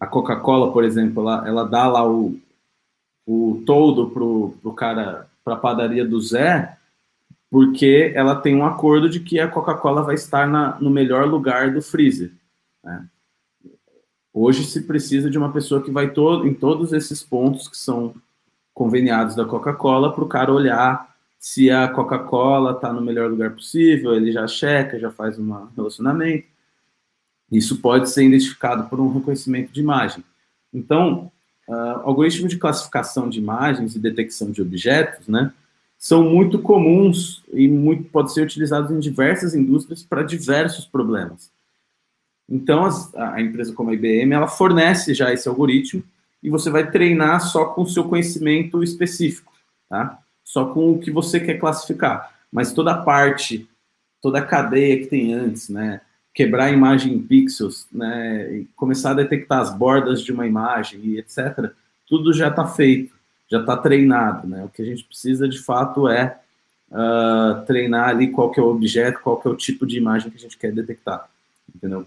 a Coca-Cola, por exemplo, ela, ela dá lá o, o todo pro, pro cara para a padaria do Zé, porque ela tem um acordo de que a Coca-Cola vai estar na, no melhor lugar do freezer. Né? Hoje se precisa de uma pessoa que vai em todos esses pontos que são conveniados da Coca-Cola para o cara olhar se a Coca-Cola está no melhor lugar possível, ele já checa, já faz um relacionamento. Isso pode ser identificado por um reconhecimento de imagem. Então, uh, algoritmos de classificação de imagens e detecção de objetos, né, são muito comuns e muito pode ser utilizados em diversas indústrias para diversos problemas. Então, as, a empresa como a IBM, ela fornece já esse algoritmo e você vai treinar só com o seu conhecimento específico, tá? Só com o que você quer classificar. Mas toda a parte, toda a cadeia que tem antes, né? Quebrar a imagem em pixels, né? começar a detectar as bordas de uma imagem e etc. Tudo já está feito, já está treinado, né? O que a gente precisa de fato é uh, treinar ali qual que é o objeto, qual que é o tipo de imagem que a gente quer detectar, entendeu?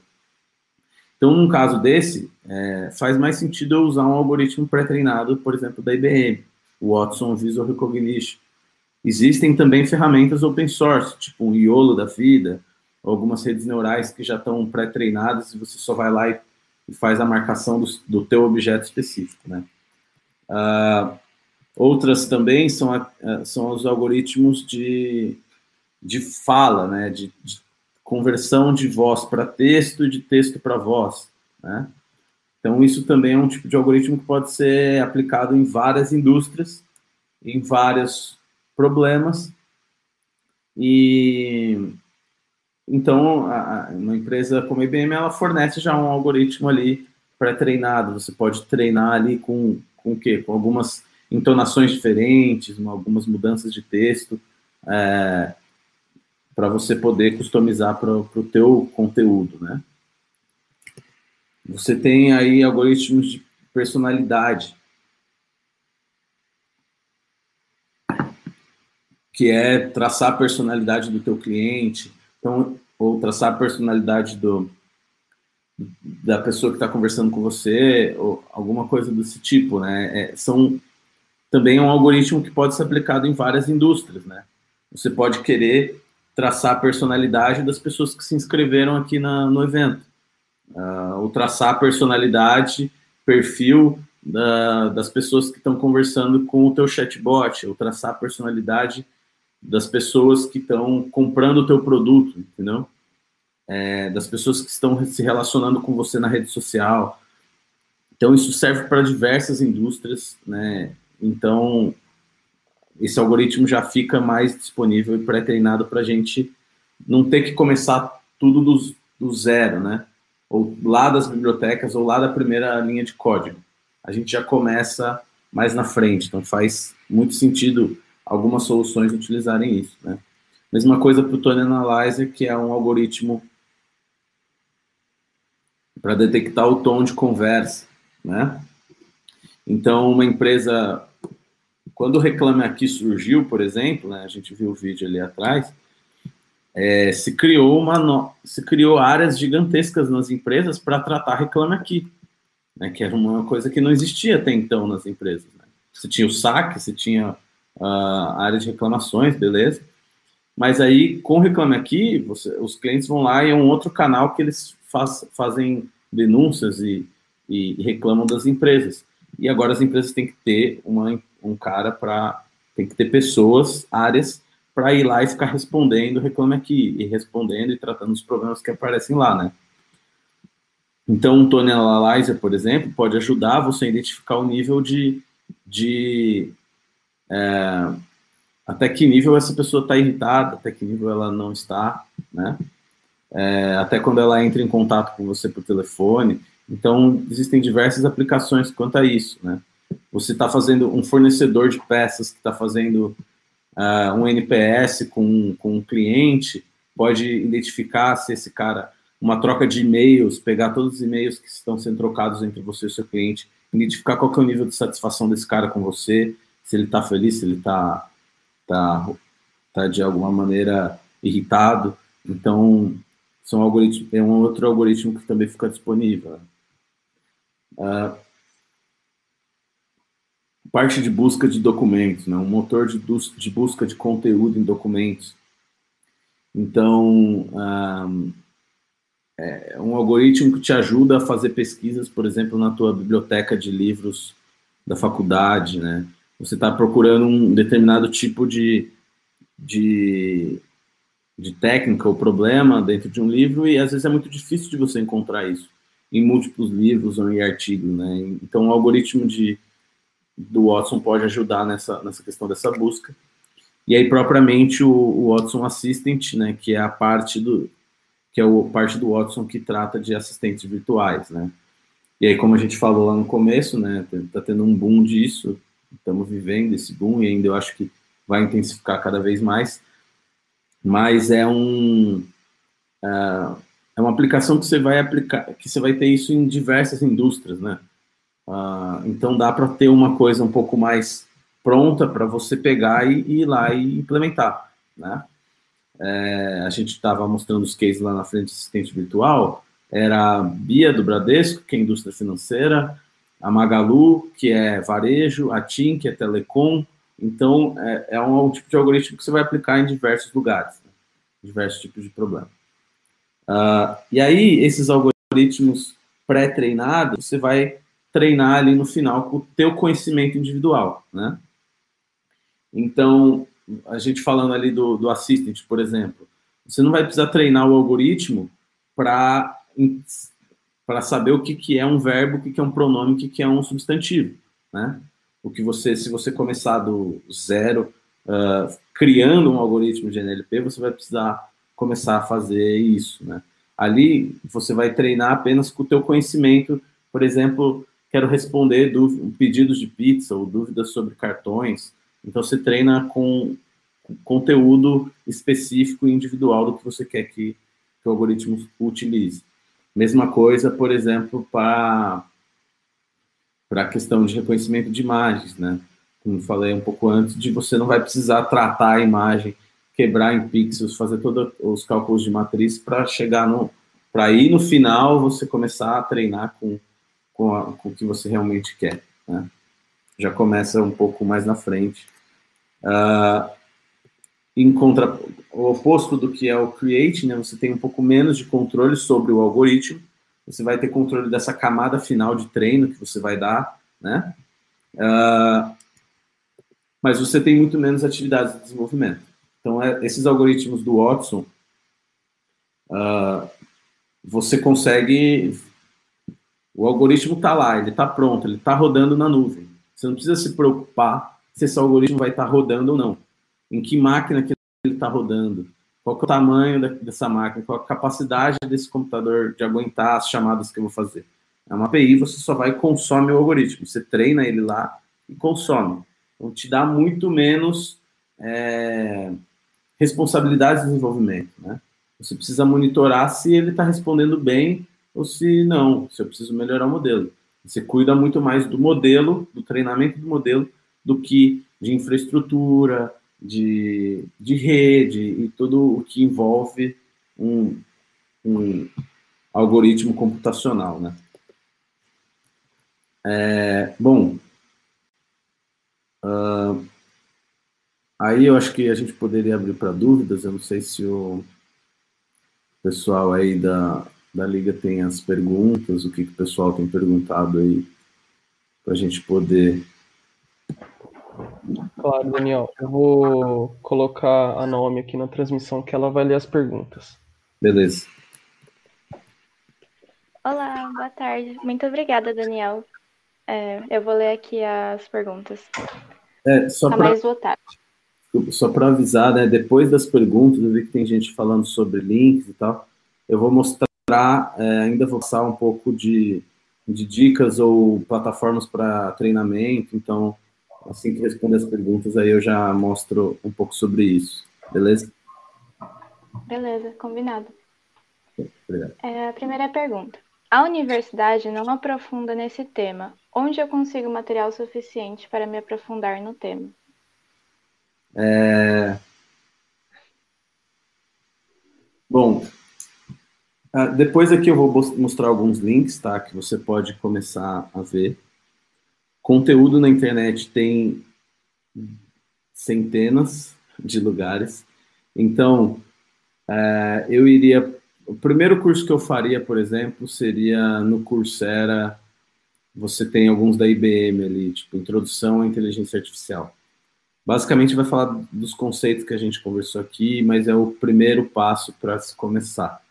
Então, num caso desse, é, faz mais sentido eu usar um algoritmo pré-treinado, por exemplo, da IBM, o Watson Visual Recognition. Existem também ferramentas open source, tipo um IOLO da vida, algumas redes neurais que já estão pré-treinadas e você só vai lá e, e faz a marcação do, do teu objeto específico, né? Uh, outras também são, a, são os algoritmos de, de fala, né? De, de conversão de voz para texto e de texto para voz, né? Então, isso também é um tipo de algoritmo que pode ser aplicado em várias indústrias, em vários problemas. E então, a, uma empresa como a IBM, ela fornece já um algoritmo ali pré-treinado. Você pode treinar ali com, com o quê? Com algumas entonações diferentes, algumas mudanças de texto. É, para você poder customizar para o teu conteúdo, né? Você tem aí algoritmos de personalidade, que é traçar a personalidade do teu cliente, então, ou traçar a personalidade do, da pessoa que está conversando com você, ou alguma coisa desse tipo, né? É, são também é um algoritmo que pode ser aplicado em várias indústrias, né? Você pode querer traçar a personalidade das pessoas que se inscreveram aqui na, no evento. Uh, ou traçar a personalidade, perfil da, das pessoas que estão conversando com o teu chatbot, ou traçar a personalidade das pessoas que estão comprando o teu produto, entendeu? É, das pessoas que estão se relacionando com você na rede social. Então, isso serve para diversas indústrias, né? Então, esse algoritmo já fica mais disponível e pré-treinado para a gente não ter que começar tudo do, do, zero, né? Ou lá das bibliotecas, ou lá da primeira linha de código. A gente já começa mais na frente, então faz muito sentido algumas soluções utilizarem isso, né? Mesma coisa para o Tony Analyzer, que é um algoritmo para detectar o tom de conversa, né? Então, uma empresa quando o Reclame Aqui surgiu, por exemplo, né, a gente viu o vídeo ali atrás, é, se criou uma no... se criou áreas gigantescas nas empresas para tratar Reclame Aqui, né, que era uma coisa que não existia até então nas empresas. Né? Você tinha o saque, você tinha a área de reclamações, beleza? Mas aí, com o Reclame Aqui, você, os clientes vão lá e é um outro canal que eles faz, fazem denúncias e, e reclamam das empresas. E agora as empresas têm que ter uma um cara para. Tem que ter pessoas, áreas, para ir lá e ficar respondendo, reclame aqui, e respondendo e tratando os problemas que aparecem lá, né? Então, um Tony Analyzer, por exemplo, pode ajudar você a identificar o nível de. de é, até que nível essa pessoa está irritada, até que nível ela não está, né? É, até quando ela entra em contato com você por telefone. Então, existem diversas aplicações quanto a isso, né? Você está fazendo um fornecedor de peças que está fazendo uh, um NPS com, com um cliente, pode identificar se esse cara, uma troca de e-mails, pegar todos os e-mails que estão sendo trocados entre você e seu cliente, identificar qual é o nível de satisfação desse cara com você, se ele está feliz, se ele está tá, tá de alguma maneira irritado. Então, são algoritmos, é um outro algoritmo que também fica disponível. Uh, parte de busca de documentos, né? um motor de, de busca de conteúdo em documentos. Então, um, é um algoritmo que te ajuda a fazer pesquisas, por exemplo, na tua biblioteca de livros da faculdade, né? Você está procurando um determinado tipo de, de, de técnica ou problema dentro de um livro e às vezes é muito difícil de você encontrar isso em múltiplos livros ou em artigos, né? Então, o algoritmo de, do Watson pode ajudar nessa, nessa questão dessa busca. E aí, propriamente, o, o Watson Assistant, né, que é a parte do que é o parte do Watson que trata de assistentes virtuais, né? E aí, como a gente falou lá no começo, né, tá tendo um boom disso, estamos vivendo esse boom e ainda eu acho que vai intensificar cada vez mais. Mas é um uh, é uma aplicação que você vai aplicar, que você vai ter isso em diversas indústrias, né? Uh, então dá para ter uma coisa um pouco mais pronta para você pegar e, e, ir lá e implementar, né? É, a gente estava mostrando os cases lá na frente do assistente virtual, era a Bia do Bradesco, que é indústria financeira, a Magalu, que é varejo, a TIM, que é telecom, então é, é um, tipo de algoritmo que você vai aplicar em diversos lugares, né? diversos tipos de problema. Uh, e aí, esses algoritmos pré-treinados, você vai treinar ali no final o teu conhecimento individual, né? Então, a gente falando ali do, do assistant, por exemplo, você não vai precisar treinar o algoritmo para para saber o que, que é um verbo, o que, que é um pronome, o que, que é um substantivo, né? O que você, se você começar do zero, uh, criando um algoritmo de NLP, você vai precisar começar a fazer isso, né? Ali você vai treinar apenas com o teu conhecimento, por exemplo, quero responder pedidos de pizza ou dúvidas sobre cartões, então você treina com conteúdo específico e individual do que você quer que, que o algoritmo utilize. Mesma coisa, por exemplo, para a questão de reconhecimento de imagens, né? Como falei um pouco antes, de você não vai precisar tratar a imagem, quebrar em pixels, fazer todos os cálculos de matriz para chegar no para aí no final você começar a treinar com com, a, com o que você realmente quer, né? Já começa um pouco mais na frente. Uh, em contra, o oposto do que é o create, né, você tem um pouco menos de controle sobre o algoritmo, você vai ter controle dessa camada final de treino que você vai dar, né? Uh, mas você tem muito menos atividades de desenvolvimento. Então, é, esses algoritmos do Watson, uh, você consegue. O algoritmo está lá, ele está pronto, ele está rodando na nuvem. Você não precisa se preocupar se esse algoritmo vai estar tá rodando ou não. Em que máquina que ele está rodando? Qual é o tamanho da, dessa máquina? Qual a capacidade desse computador de aguentar as chamadas que eu vou fazer? É uma API, você só vai e consome o algoritmo. Você treina ele lá e consome. Então, te dá muito menos é, responsabilidade de desenvolvimento, né? Você precisa monitorar se ele está respondendo bem ou se não, se eu preciso melhorar o modelo. Você cuida muito mais do modelo, do treinamento do modelo, do que de infraestrutura, de, de rede e tudo o que envolve um, um algoritmo computacional, né? É, bom, uh, aí eu acho que a gente poderia abrir para dúvidas. Eu não sei se o pessoal aí da, da liga tem as perguntas, o que, que o pessoal tem perguntado aí para a gente poder Claro, Daniel. Eu vou colocar a nome aqui na transmissão que ela vai ler as perguntas. Beleza. Olá, boa tarde. Muito obrigada, Daniel. É, eu vou ler aqui as perguntas. É, só tá pra, mais votado. Só para avisar, né? Depois das perguntas, eu vi que tem gente falando sobre links e tal. Eu vou mostrar, é, ainda vou passar um pouco de, de dicas ou plataformas para treinamento. Então, assim que responder as perguntas, aí eu já mostro um pouco sobre isso, beleza? Beleza, combinado. Obrigado. É, a primeira pergunta. A universidade não aprofunda nesse tema. Onde eu consigo material suficiente para me aprofundar no tema? É... Bom, Ah, depois aqui eu vou mos- mostrar alguns links, tá? Que você pode começar a ver. Conteúdo na internet tem centenas de lugares. Então, eh, eu iria. O primeiro curso que eu faria, por exemplo, seria no Coursera. Você tem alguns da IBM ali, tipo Introdução à Inteligência Artificial. Basicamente, vai falar dos conceitos que a gente conversou aqui, mas é o primeiro passo para se começar.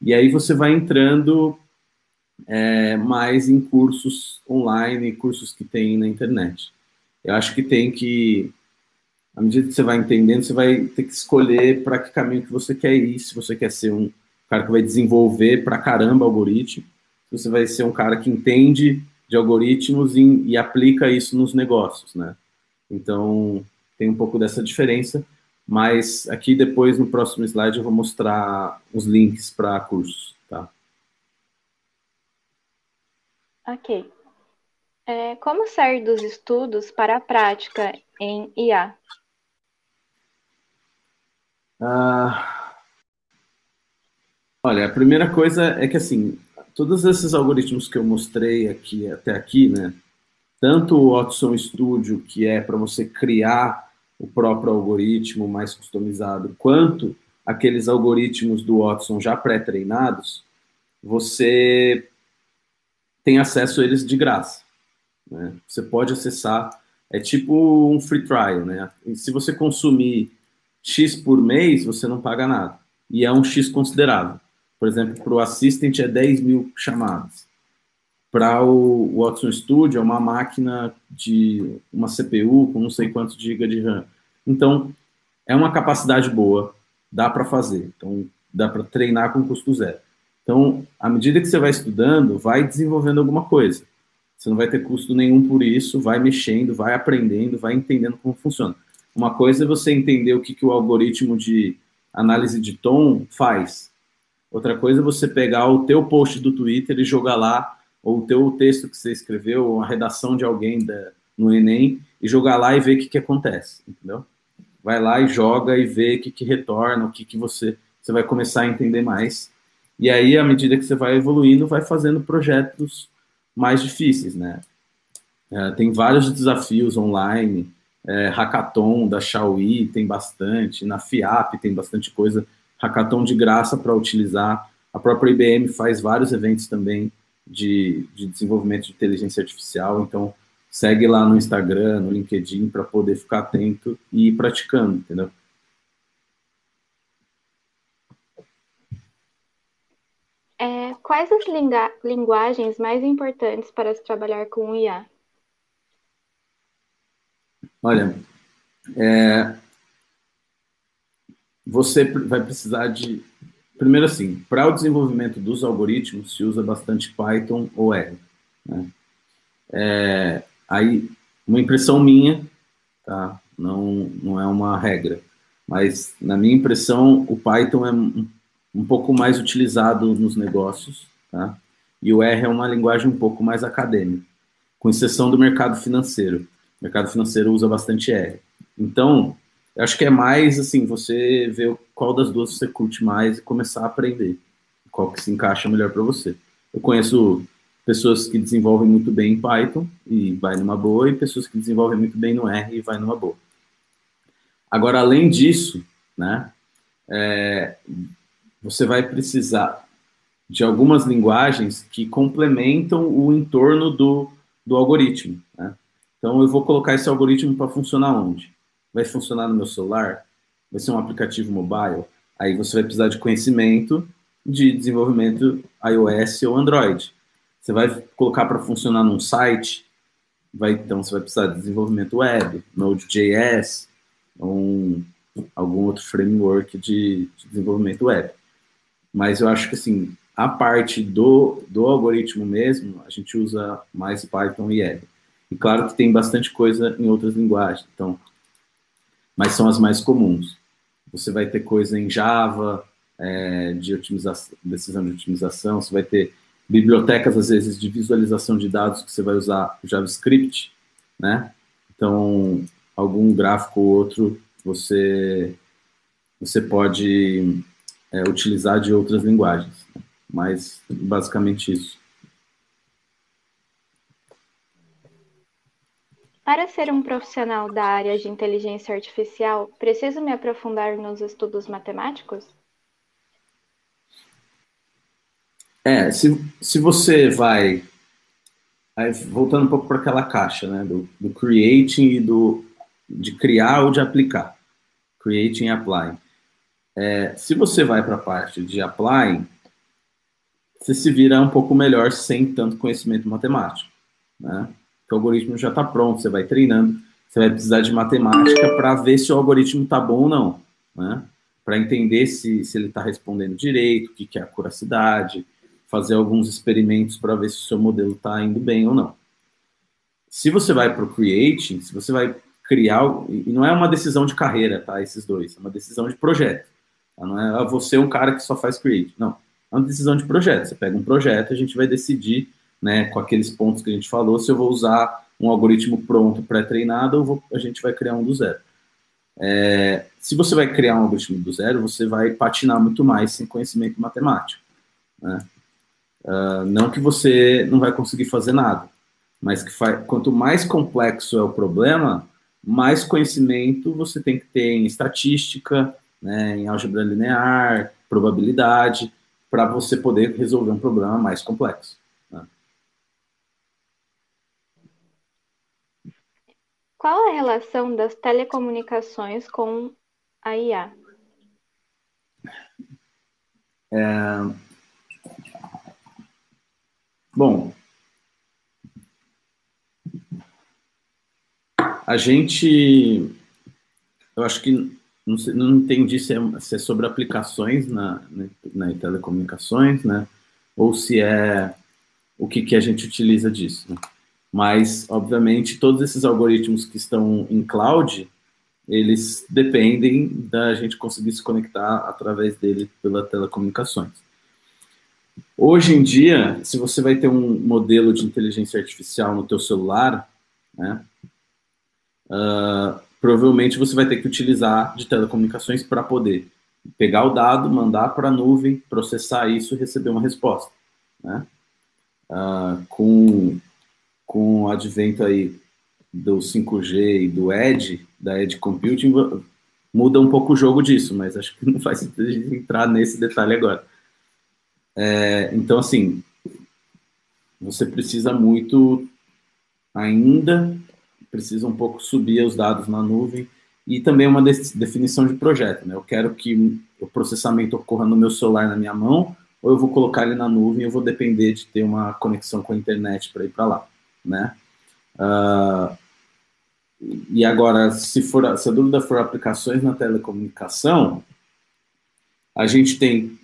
E aí você vai entrando é, mais em cursos online, cursos que tem na internet. Eu acho que tem que, à medida que você vai entendendo, você vai ter que escolher para que caminho que você quer ir. Se você quer ser um cara que vai desenvolver para caramba algoritmo, se você vai ser um cara que entende de algoritmos e, e aplica isso nos negócios, né? Então, tem um pouco dessa diferença, mas aqui depois, no próximo slide, eu vou mostrar os links para cursos, tá? Ok. É, como sair dos estudos para a prática em IA? Ah, olha, a primeira coisa é que, assim, todos esses algoritmos que eu mostrei aqui até aqui, né? Tanto o Watson Studio, que é para você criar o próprio algoritmo mais customizado, quanto aqueles algoritmos do Watson já pré-treinados, você tem acesso a eles de graça. Né? Você pode acessar, é tipo um free trial, né? E se você consumir X por mês, você não paga nada. E é um X considerável. Por exemplo, para o Assistant é 10 mil chamadas. Para o Watson Studio é uma máquina de uma CPU com não sei quantos GB de RAM. Então, é uma capacidade boa, dá para fazer. Então, dá para treinar com custo zero. Então, à medida que você vai estudando, vai desenvolvendo alguma coisa. Você não vai ter custo nenhum por isso, vai mexendo, vai aprendendo, vai entendendo como funciona. Uma coisa é você entender o que, que o algoritmo de análise de tom faz. Outra coisa é você pegar o teu post do Twitter e jogar lá, ou o teu texto que você escreveu, ou a redação de alguém da, no Enem, e jogar lá e ver o que, que acontece, entendeu? Vai lá e joga e vê o que, que retorna, o que, que você... Você vai começar a entender mais. E aí, à medida que você vai evoluindo, vai fazendo projetos mais difíceis, né? É, tem vários desafios online, é, hackathon da Xiaomi tem bastante, na FIAP tem bastante coisa, hackathon de graça para utilizar. A própria IBM faz vários eventos também de, de desenvolvimento de inteligência artificial, então segue lá no Instagram, no LinkedIn, para poder ficar atento e ir praticando, entendeu? É, quais as linguagens mais importantes para se trabalhar com IA? Olha, é, você vai precisar de. Primeiro, assim, para o desenvolvimento dos algoritmos, se usa bastante Python ou R. Né? É, aí, uma impressão minha, tá? não, não é uma regra, mas na minha impressão, o Python é um, um pouco mais utilizado nos negócios, tá? e o R é uma linguagem um pouco mais acadêmica, com exceção do mercado financeiro. O mercado financeiro usa bastante R. Então, eu acho que é mais assim, você ver qual das duas você curte mais e começar a aprender. Qual que se encaixa melhor para você. Eu conheço pessoas que desenvolvem muito bem em Python e vai numa boa, e pessoas que desenvolvem muito bem no R e vai numa boa. Agora, além disso, né, é, você vai precisar de algumas linguagens que complementam o entorno do, do algoritmo. Né? Então, eu vou colocar esse algoritmo para funcionar onde? Vai funcionar no meu celular? Vai ser um aplicativo mobile? Aí você vai precisar de conhecimento de desenvolvimento iOS ou Android. Você vai colocar para funcionar num site? Vai, então, você vai precisar de desenvolvimento web, Node.js, um, algum outro framework de, de desenvolvimento web. Mas eu acho que, assim, a parte do, do algoritmo mesmo, a gente usa mais Python e R. E claro que tem bastante coisa em outras linguagens, então, mas são as mais comuns. Você vai ter coisa em Java, é, de otimização, decisão de otimização, você vai ter bibliotecas, às vezes, de visualização de dados que você vai usar JavaScript, né? Então, algum gráfico ou outro, você, você pode é, utilizar de outras linguagens. Mas, basicamente, isso. Para ser um profissional da área de inteligência artificial, preciso me aprofundar nos estudos matemáticos? É, se, se você vai. Aí, voltando um pouco para aquela caixa, né? Do, do creating e do. de criar ou de aplicar. Creating e applying. É, se você vai para a parte de applying, você se vira um pouco melhor sem tanto conhecimento matemático, né? O algoritmo já está pronto, você vai treinando, você vai precisar de matemática para ver se o algoritmo está bom ou não, né? Para entender se, se ele está respondendo direito, o que, que é a curacidade, fazer alguns experimentos para ver se o seu modelo está indo bem ou não. Se você vai para o creating, se você vai criar, e não é uma decisão de carreira, tá? Esses dois, é uma decisão de projeto. Tá? Não é ah, você um cara que só faz create, não. É uma decisão de projeto. Você pega um projeto, a gente vai decidir né, com aqueles pontos que a gente falou, se eu vou usar um algoritmo pronto, pré-treinado, ou a gente vai criar um do zero. É, se você vai criar um algoritmo do zero, você vai patinar muito mais sem conhecimento matemático. Né? Uh, não que você não vai conseguir fazer nada, mas que quanto mais complexo é o problema, mais conhecimento você tem que ter em estatística, né, em álgebra linear, probabilidade, para você poder resolver um problema mais complexo. Qual a relação das telecomunicações com a IA? É... Bom, a gente, eu acho que não, sei, não entendi se é, se é, sobre aplicações na, na, na, telecomunicações, né? Ou se é o que, que a gente utiliza disso. Né? Mas, obviamente, todos esses algoritmos que estão em cloud, eles dependem da gente conseguir se conectar através dele pela telecomunicações. Hoje em dia, se você vai ter um modelo de inteligência artificial no teu celular, né, uh, provavelmente você vai ter que utilizar de telecomunicações para poder pegar o dado, mandar para a nuvem, processar isso e receber uma resposta. Né? Uh, com com o advento aí do 5G e do Edge, da Edge Computing, muda um pouco o jogo disso, mas acho que não faz sentido entrar nesse detalhe agora. É, então, assim, você precisa muito ainda, precisa um pouco subir os dados na nuvem e também uma definição de projeto, né? Eu quero que o processamento ocorra no meu celular, na minha mão, ou eu vou colocar ele na nuvem e eu vou depender de ter uma conexão com a internet para ir para lá né? Uh, e agora, se, for, se a dúvida for aplicações na telecomunicação, a gente tem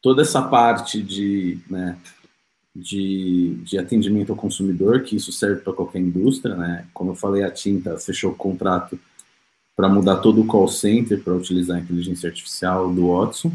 toda essa parte de, né, de, de atendimento ao consumidor, que isso serve para qualquer indústria, né? Como eu falei, a Tinta fechou o contrato para mudar todo o call center para utilizar a inteligência artificial do Watson.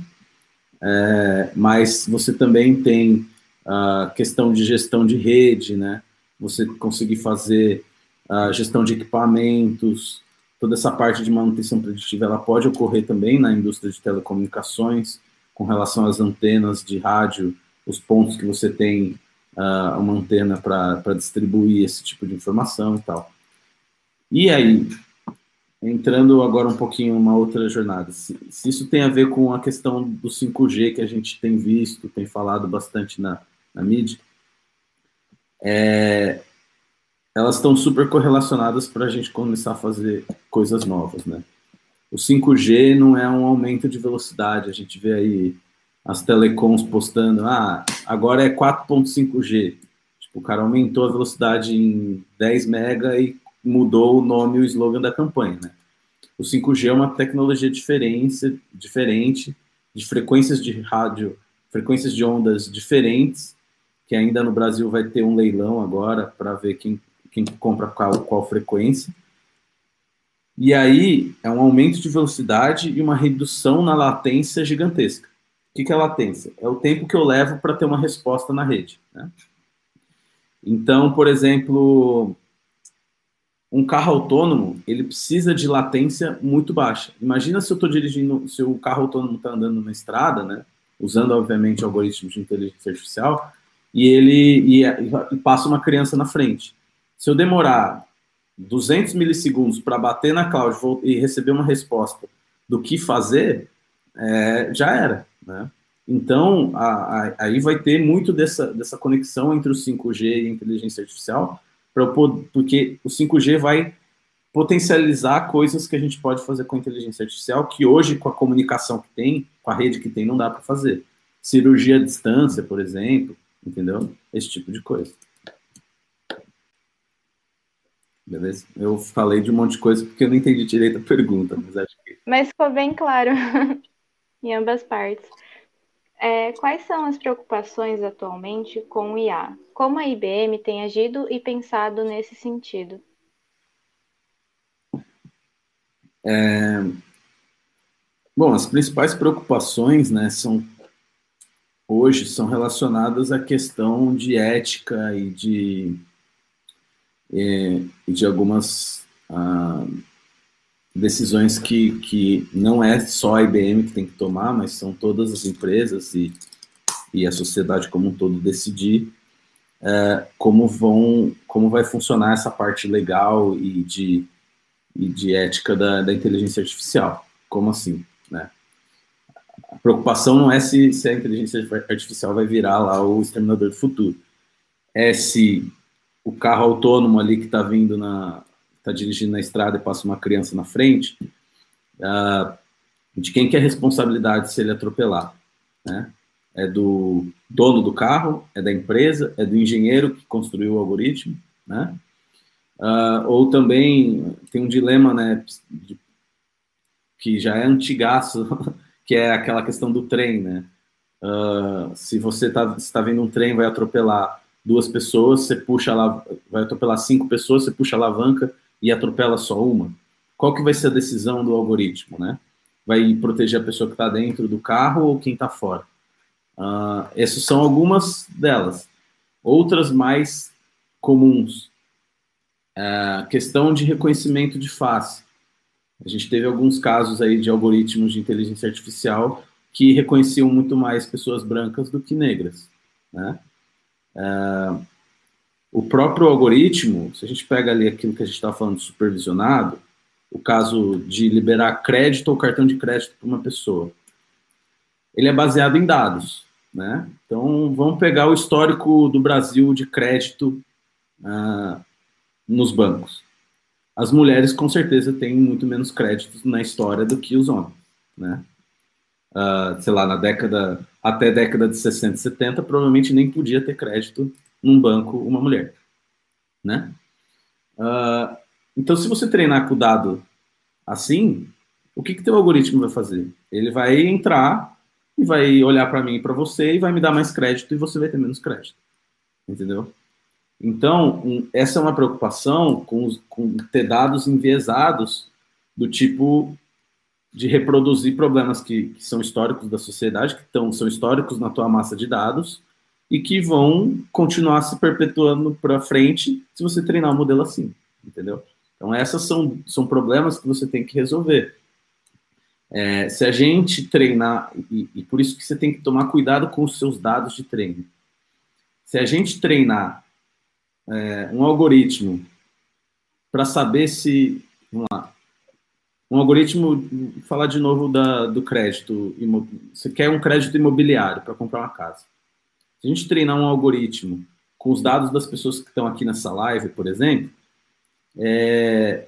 É, mas você também tem a questão de gestão de rede, né? Você conseguir fazer a gestão de equipamentos, toda essa parte de manutenção preditiva, ela pode ocorrer também na indústria de telecomunicações, com relação às antenas de rádio, os pontos que você tem uh, uma antena para distribuir esse tipo de informação e tal. E aí, entrando agora um pouquinho uma outra jornada, se, se, isso tem a ver com a questão do 5G que a gente tem visto, tem falado bastante na, na mídia, é, elas estão super correlacionadas para a gente começar a fazer coisas novas, né? O 5G não é um aumento de velocidade, a gente vê aí as telecoms postando, ah, agora é 4.5G. Tipo, o cara aumentou a velocidade em 10 mega e mudou o nome e o slogan da campanha, né? O 5G é uma tecnologia diferente, diferente, de frequências de rádio, frequências de ondas diferentes, que ainda no Brasil vai ter um leilão agora para ver quem, quem compra qual, qual frequência. E aí é um aumento de velocidade e uma redução na latência gigantesca. O que, é latência? É o tempo que eu levo para ter uma resposta na rede. Né? Então, por exemplo, um carro autônomo, ele precisa de latência muito baixa. Imagina se eu estou dirigindo, se o carro autônomo está andando na estrada, né? Usando, obviamente, algoritmos de inteligência artificial, e ele e, e passa uma criança na frente. Se eu demorar 200 milissegundos para bater na cloud e receber uma resposta do que fazer, é, já era, né? Então, a, a, aí vai ter muito dessa, dessa conexão entre o 5G e a inteligência artificial, porque o 5G vai potencializar coisas que a gente pode fazer com a inteligência artificial, que hoje, com a comunicação que tem, com a rede que tem, não dá para fazer. Cirurgia à distância, por exemplo, entendeu? Esse tipo de coisa. Beleza? Eu falei de um monte de coisa porque eu não entendi direito a pergunta, mas acho que. Mas ficou bem claro em ambas partes. É, quais são as preocupações atualmente com o IA? Como a IBM tem agido e pensado nesse sentido? É... Bom, as principais preocupações, né, são hoje são relacionadas à questão de ética e de e, de algumas ah, decisões que, que não é só a IBM que tem que tomar, mas são todas as empresas e, e a sociedade como um todo decidir é, como vão como vai funcionar essa parte legal e de, e de ética da, da inteligência artificial. Como assim, né? A preocupação não é se, se a inteligência artificial vai virar lá o exterminador do futuro. É se o carro autônomo ali que está vindo na, está dirigindo na estrada e passa uma criança na frente, uh, de quem que é a responsabilidade se ele atropelar, né? É do dono do carro, é da empresa, é do engenheiro que construiu o algoritmo, né? Uh, ou também tem um dilema, né, de, que já é antigaço, que é aquela questão do trem, né? Uh, se você está tá vendo um trem vai atropelar duas pessoas, você puxa lá, vai atropelar cinco pessoas, você puxa a alavanca e atropela só uma, qual que vai ser a decisão do algoritmo, né? Vai proteger a pessoa que está dentro do carro ou quem está fora? Uh, essas são algumas delas. Outras mais comuns. Uh, questão de reconhecimento de face. A gente teve alguns casos aí de algoritmos de inteligência artificial que reconheciam muito mais pessoas brancas do que negras, né? Uh, o próprio algoritmo, se a gente pega ali aquilo que a gente está falando supervisionado, o caso de liberar crédito ou cartão de crédito para uma pessoa, ele é baseado em dados, né? Então, vamos pegar o histórico do Brasil de crédito uh, nos bancos. As mulheres, com certeza, têm muito menos créditos na história do que os homens, né? Uh, sei lá, na década, até década de 60 e 70, provavelmente nem podia ter crédito num banco uma mulher, né? Uh, então, se você treinar com o dado assim, o que que teu algoritmo vai fazer? Ele vai entrar e vai olhar para mim e para você e vai me dar mais crédito e você vai ter menos crédito, entendeu? Então, um, essa é uma preocupação com, os, com ter dados enviesados do tipo de reproduzir problemas que, que, são históricos da sociedade, que tão, são históricos na tua massa de dados, e que vão continuar se perpetuando para frente se você treinar um modelo assim, entendeu? Então, essas são, são problemas que você tem que resolver. É, se a gente treinar, e, e, por isso que você tem que tomar cuidado com os seus dados de treino. Se a gente treinar é, um algoritmo para saber se, vamos lá, um algoritmo, falar de novo da, do crédito, você quer um crédito imobiliário para comprar uma casa. Se a gente treinar um algoritmo com os dados das pessoas que estão aqui nessa live, por exemplo, é,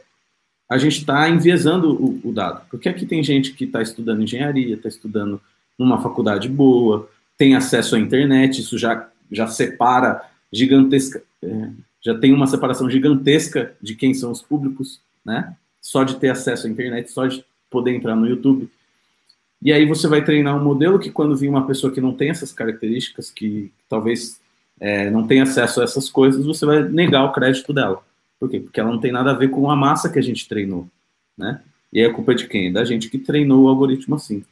a gente está enviesando o, o, dado. Porque aqui tem gente que está estudando engenharia, está estudando numa faculdade boa, tem acesso à internet, isso já, já separa gigantesca, é, já tem uma separação gigantesca de quem são os públicos, né? Só de ter acesso à internet, só de poder entrar no YouTube. E aí você vai treinar um modelo que quando vir uma pessoa que não tem essas características, que talvez é, não tenha acesso a essas coisas, você vai negar o crédito dela. Por quê? Porque ela não tem nada a ver com a massa que a gente treinou, né? E aí a culpa é de quem? Da gente que treinou o algoritmo assim.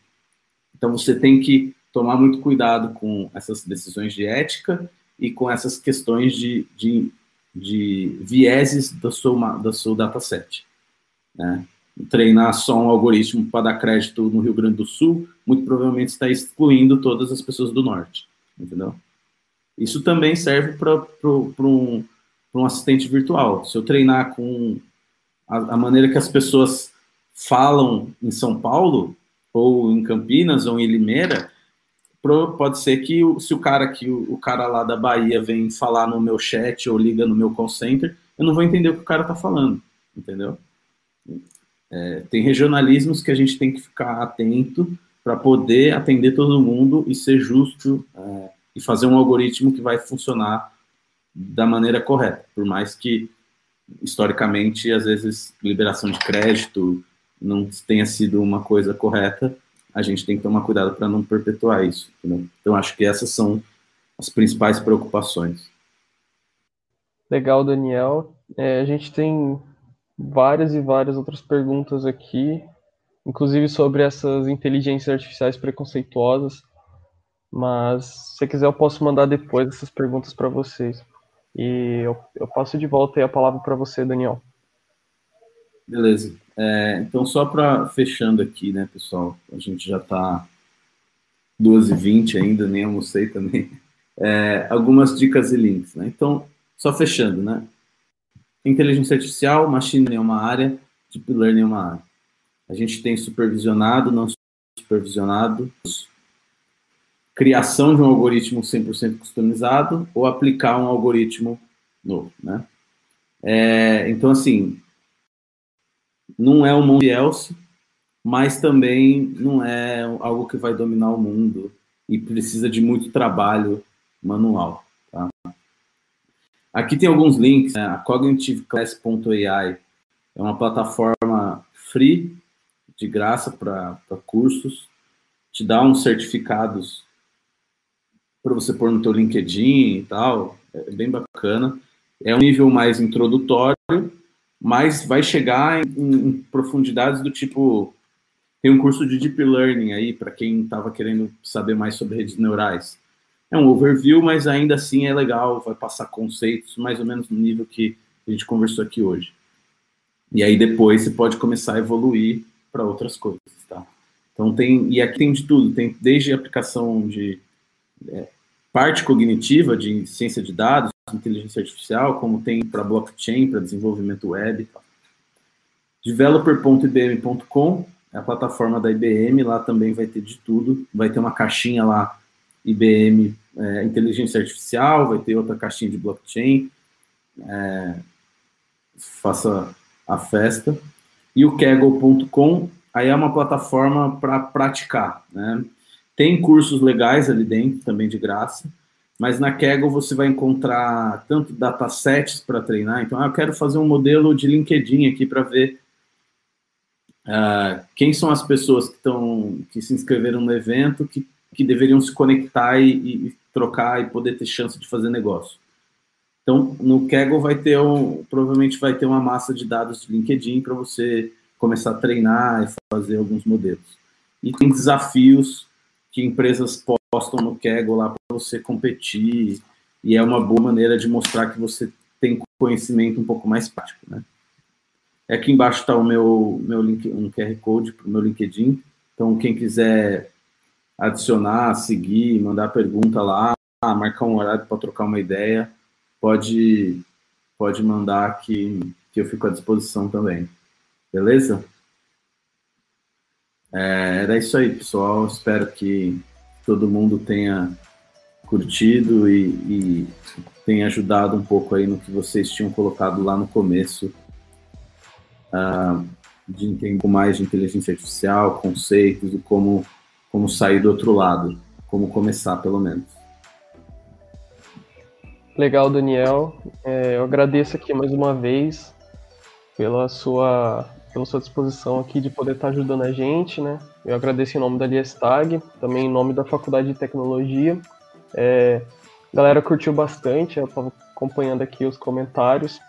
Então você tem que tomar muito cuidado com essas decisões de ética e com essas questões de, de de vieses do seu, do seu dataset. Né? Treinar só um algoritmo para dar crédito no Rio Grande do Sul, muito provavelmente está excluindo todas as pessoas do Norte, entendeu? Isso também serve para um, um assistente virtual. Se eu treinar com a, a maneira que as pessoas falam em São Paulo, ou em Campinas, ou em Limeira, pode ser que se o cara que o, cara lá da Bahia vem falar no meu chat ou liga no meu call center, eu não vou entender o que o cara está falando, entendeu? É, tem regionalismos que a gente tem que ficar atento para poder atender todo mundo e ser justo é, e fazer um algoritmo que vai funcionar da maneira correta, por mais que historicamente às vezes liberação de crédito não tenha sido uma coisa correta, a gente tem que tomar cuidado para não perpetuar isso. Entendeu? Então, acho que essas são as principais preocupações. Legal, Daniel. É, a gente tem várias e várias outras perguntas aqui, inclusive sobre essas inteligências artificiais preconceituosas. Mas se quiser, eu posso mandar depois essas perguntas para vocês. E eu, eu passo de volta a palavra para você, Daniel. Beleza. É, então, só para fechando aqui, né, pessoal? A gente já está 12h20 ainda, nem almocei também. É, algumas dicas e links, né? Então, só fechando, né? Inteligência artificial, machine é uma área, deep learning é uma área. A gente tem supervisionado, não supervisionado, criação de um algoritmo 100% customizado ou aplicar um algoritmo novo, né? É, então, assim, não é um mundo else, mas também não é algo que vai dominar o mundo e precisa de muito trabalho manual. Tá? Aqui tem alguns links. Né? A CognitiveClass.ai é uma plataforma free, de graça para cursos. Te dá uns certificados para você pôr no teu LinkedIn e tal. É bem bacana. É um nível mais introdutório, mas vai chegar em, em profundidades do tipo. Tem um curso de Deep Learning aí, para quem estava querendo saber mais sobre redes neurais. É um overview, mas ainda assim é legal, vai passar conceitos mais ou menos no nível que a gente conversou aqui hoje. E aí depois você pode começar a evoluir para outras coisas, tá? Então tem, e aqui tem de tudo, tem desde aplicação de é, parte cognitiva de ciência de dados, inteligência artificial, como tem para blockchain, para desenvolvimento web. Developer.ibm.com é a plataforma da IBM, lá também vai ter de tudo. Vai ter uma caixinha lá, IBM é, Inteligência Artificial, vai ter outra caixinha de blockchain. É, faça a festa. E o Kaggle.com, aí é uma plataforma para praticar, né? Tem cursos legais ali dentro, também de graça. Mas na Kaggle você vai encontrar tanto datasets para treinar. Então, ah, eu quero fazer um modelo de LinkedIn aqui para ver uh, quem são as pessoas que estão que se inscreveram no evento que, que deveriam se conectar e, e, trocar e poder ter chance de fazer negócio. Então, no Kaggle vai ter um, provavelmente vai ter uma massa de dados de LinkedIn para você começar a treinar e fazer alguns modelos. E tem desafios que empresas postam no Kaggle lá para você competir e é uma boa maneira de mostrar que você tem conhecimento um pouco mais prático, né? É aqui embaixo está o meu, meu link, um QR Code para o meu LinkedIn. Então, quem quiser adicionar, seguir, mandar pergunta lá, marcar um horário para trocar uma ideia, pode, pode mandar que, que eu fico à disposição também. Beleza? É, era isso aí, pessoal. Espero que todo mundo tenha curtido e, e tenha ajudado um pouco aí no que vocês tinham colocado lá no começo, uh, de entender mais de inteligência artificial, conceitos e como, como sair do outro lado, como começar pelo menos. Legal, Daniel. É, eu agradeço aqui mais uma vez pela sua pela sua disposição aqui de poder estar ajudando a gente, né? Eu agradeço em nome da Liestag, também em nome da Faculdade de Tecnologia. É, a galera curtiu bastante, eu estava acompanhando aqui os comentários.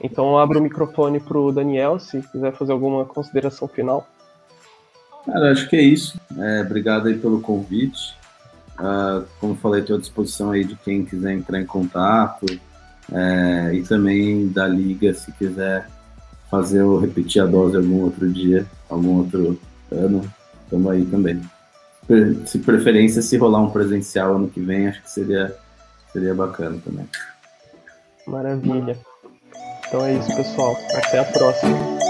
Então eu abro o microfone para o Daniel, se quiser fazer alguma consideração final. Cara, acho que é isso. É, obrigado aí pelo convite. Uh, como falei, estou à disposição aí de quem quiser entrar em contato, É, e também da liga, se quiser fazer ou repetir a dose algum outro dia, algum outro ano, estamos aí também. Se preferência, se rolar um presencial ano que vem, acho que seria, seria bacana também. Maravilha. Então é isso, pessoal. Até a próxima.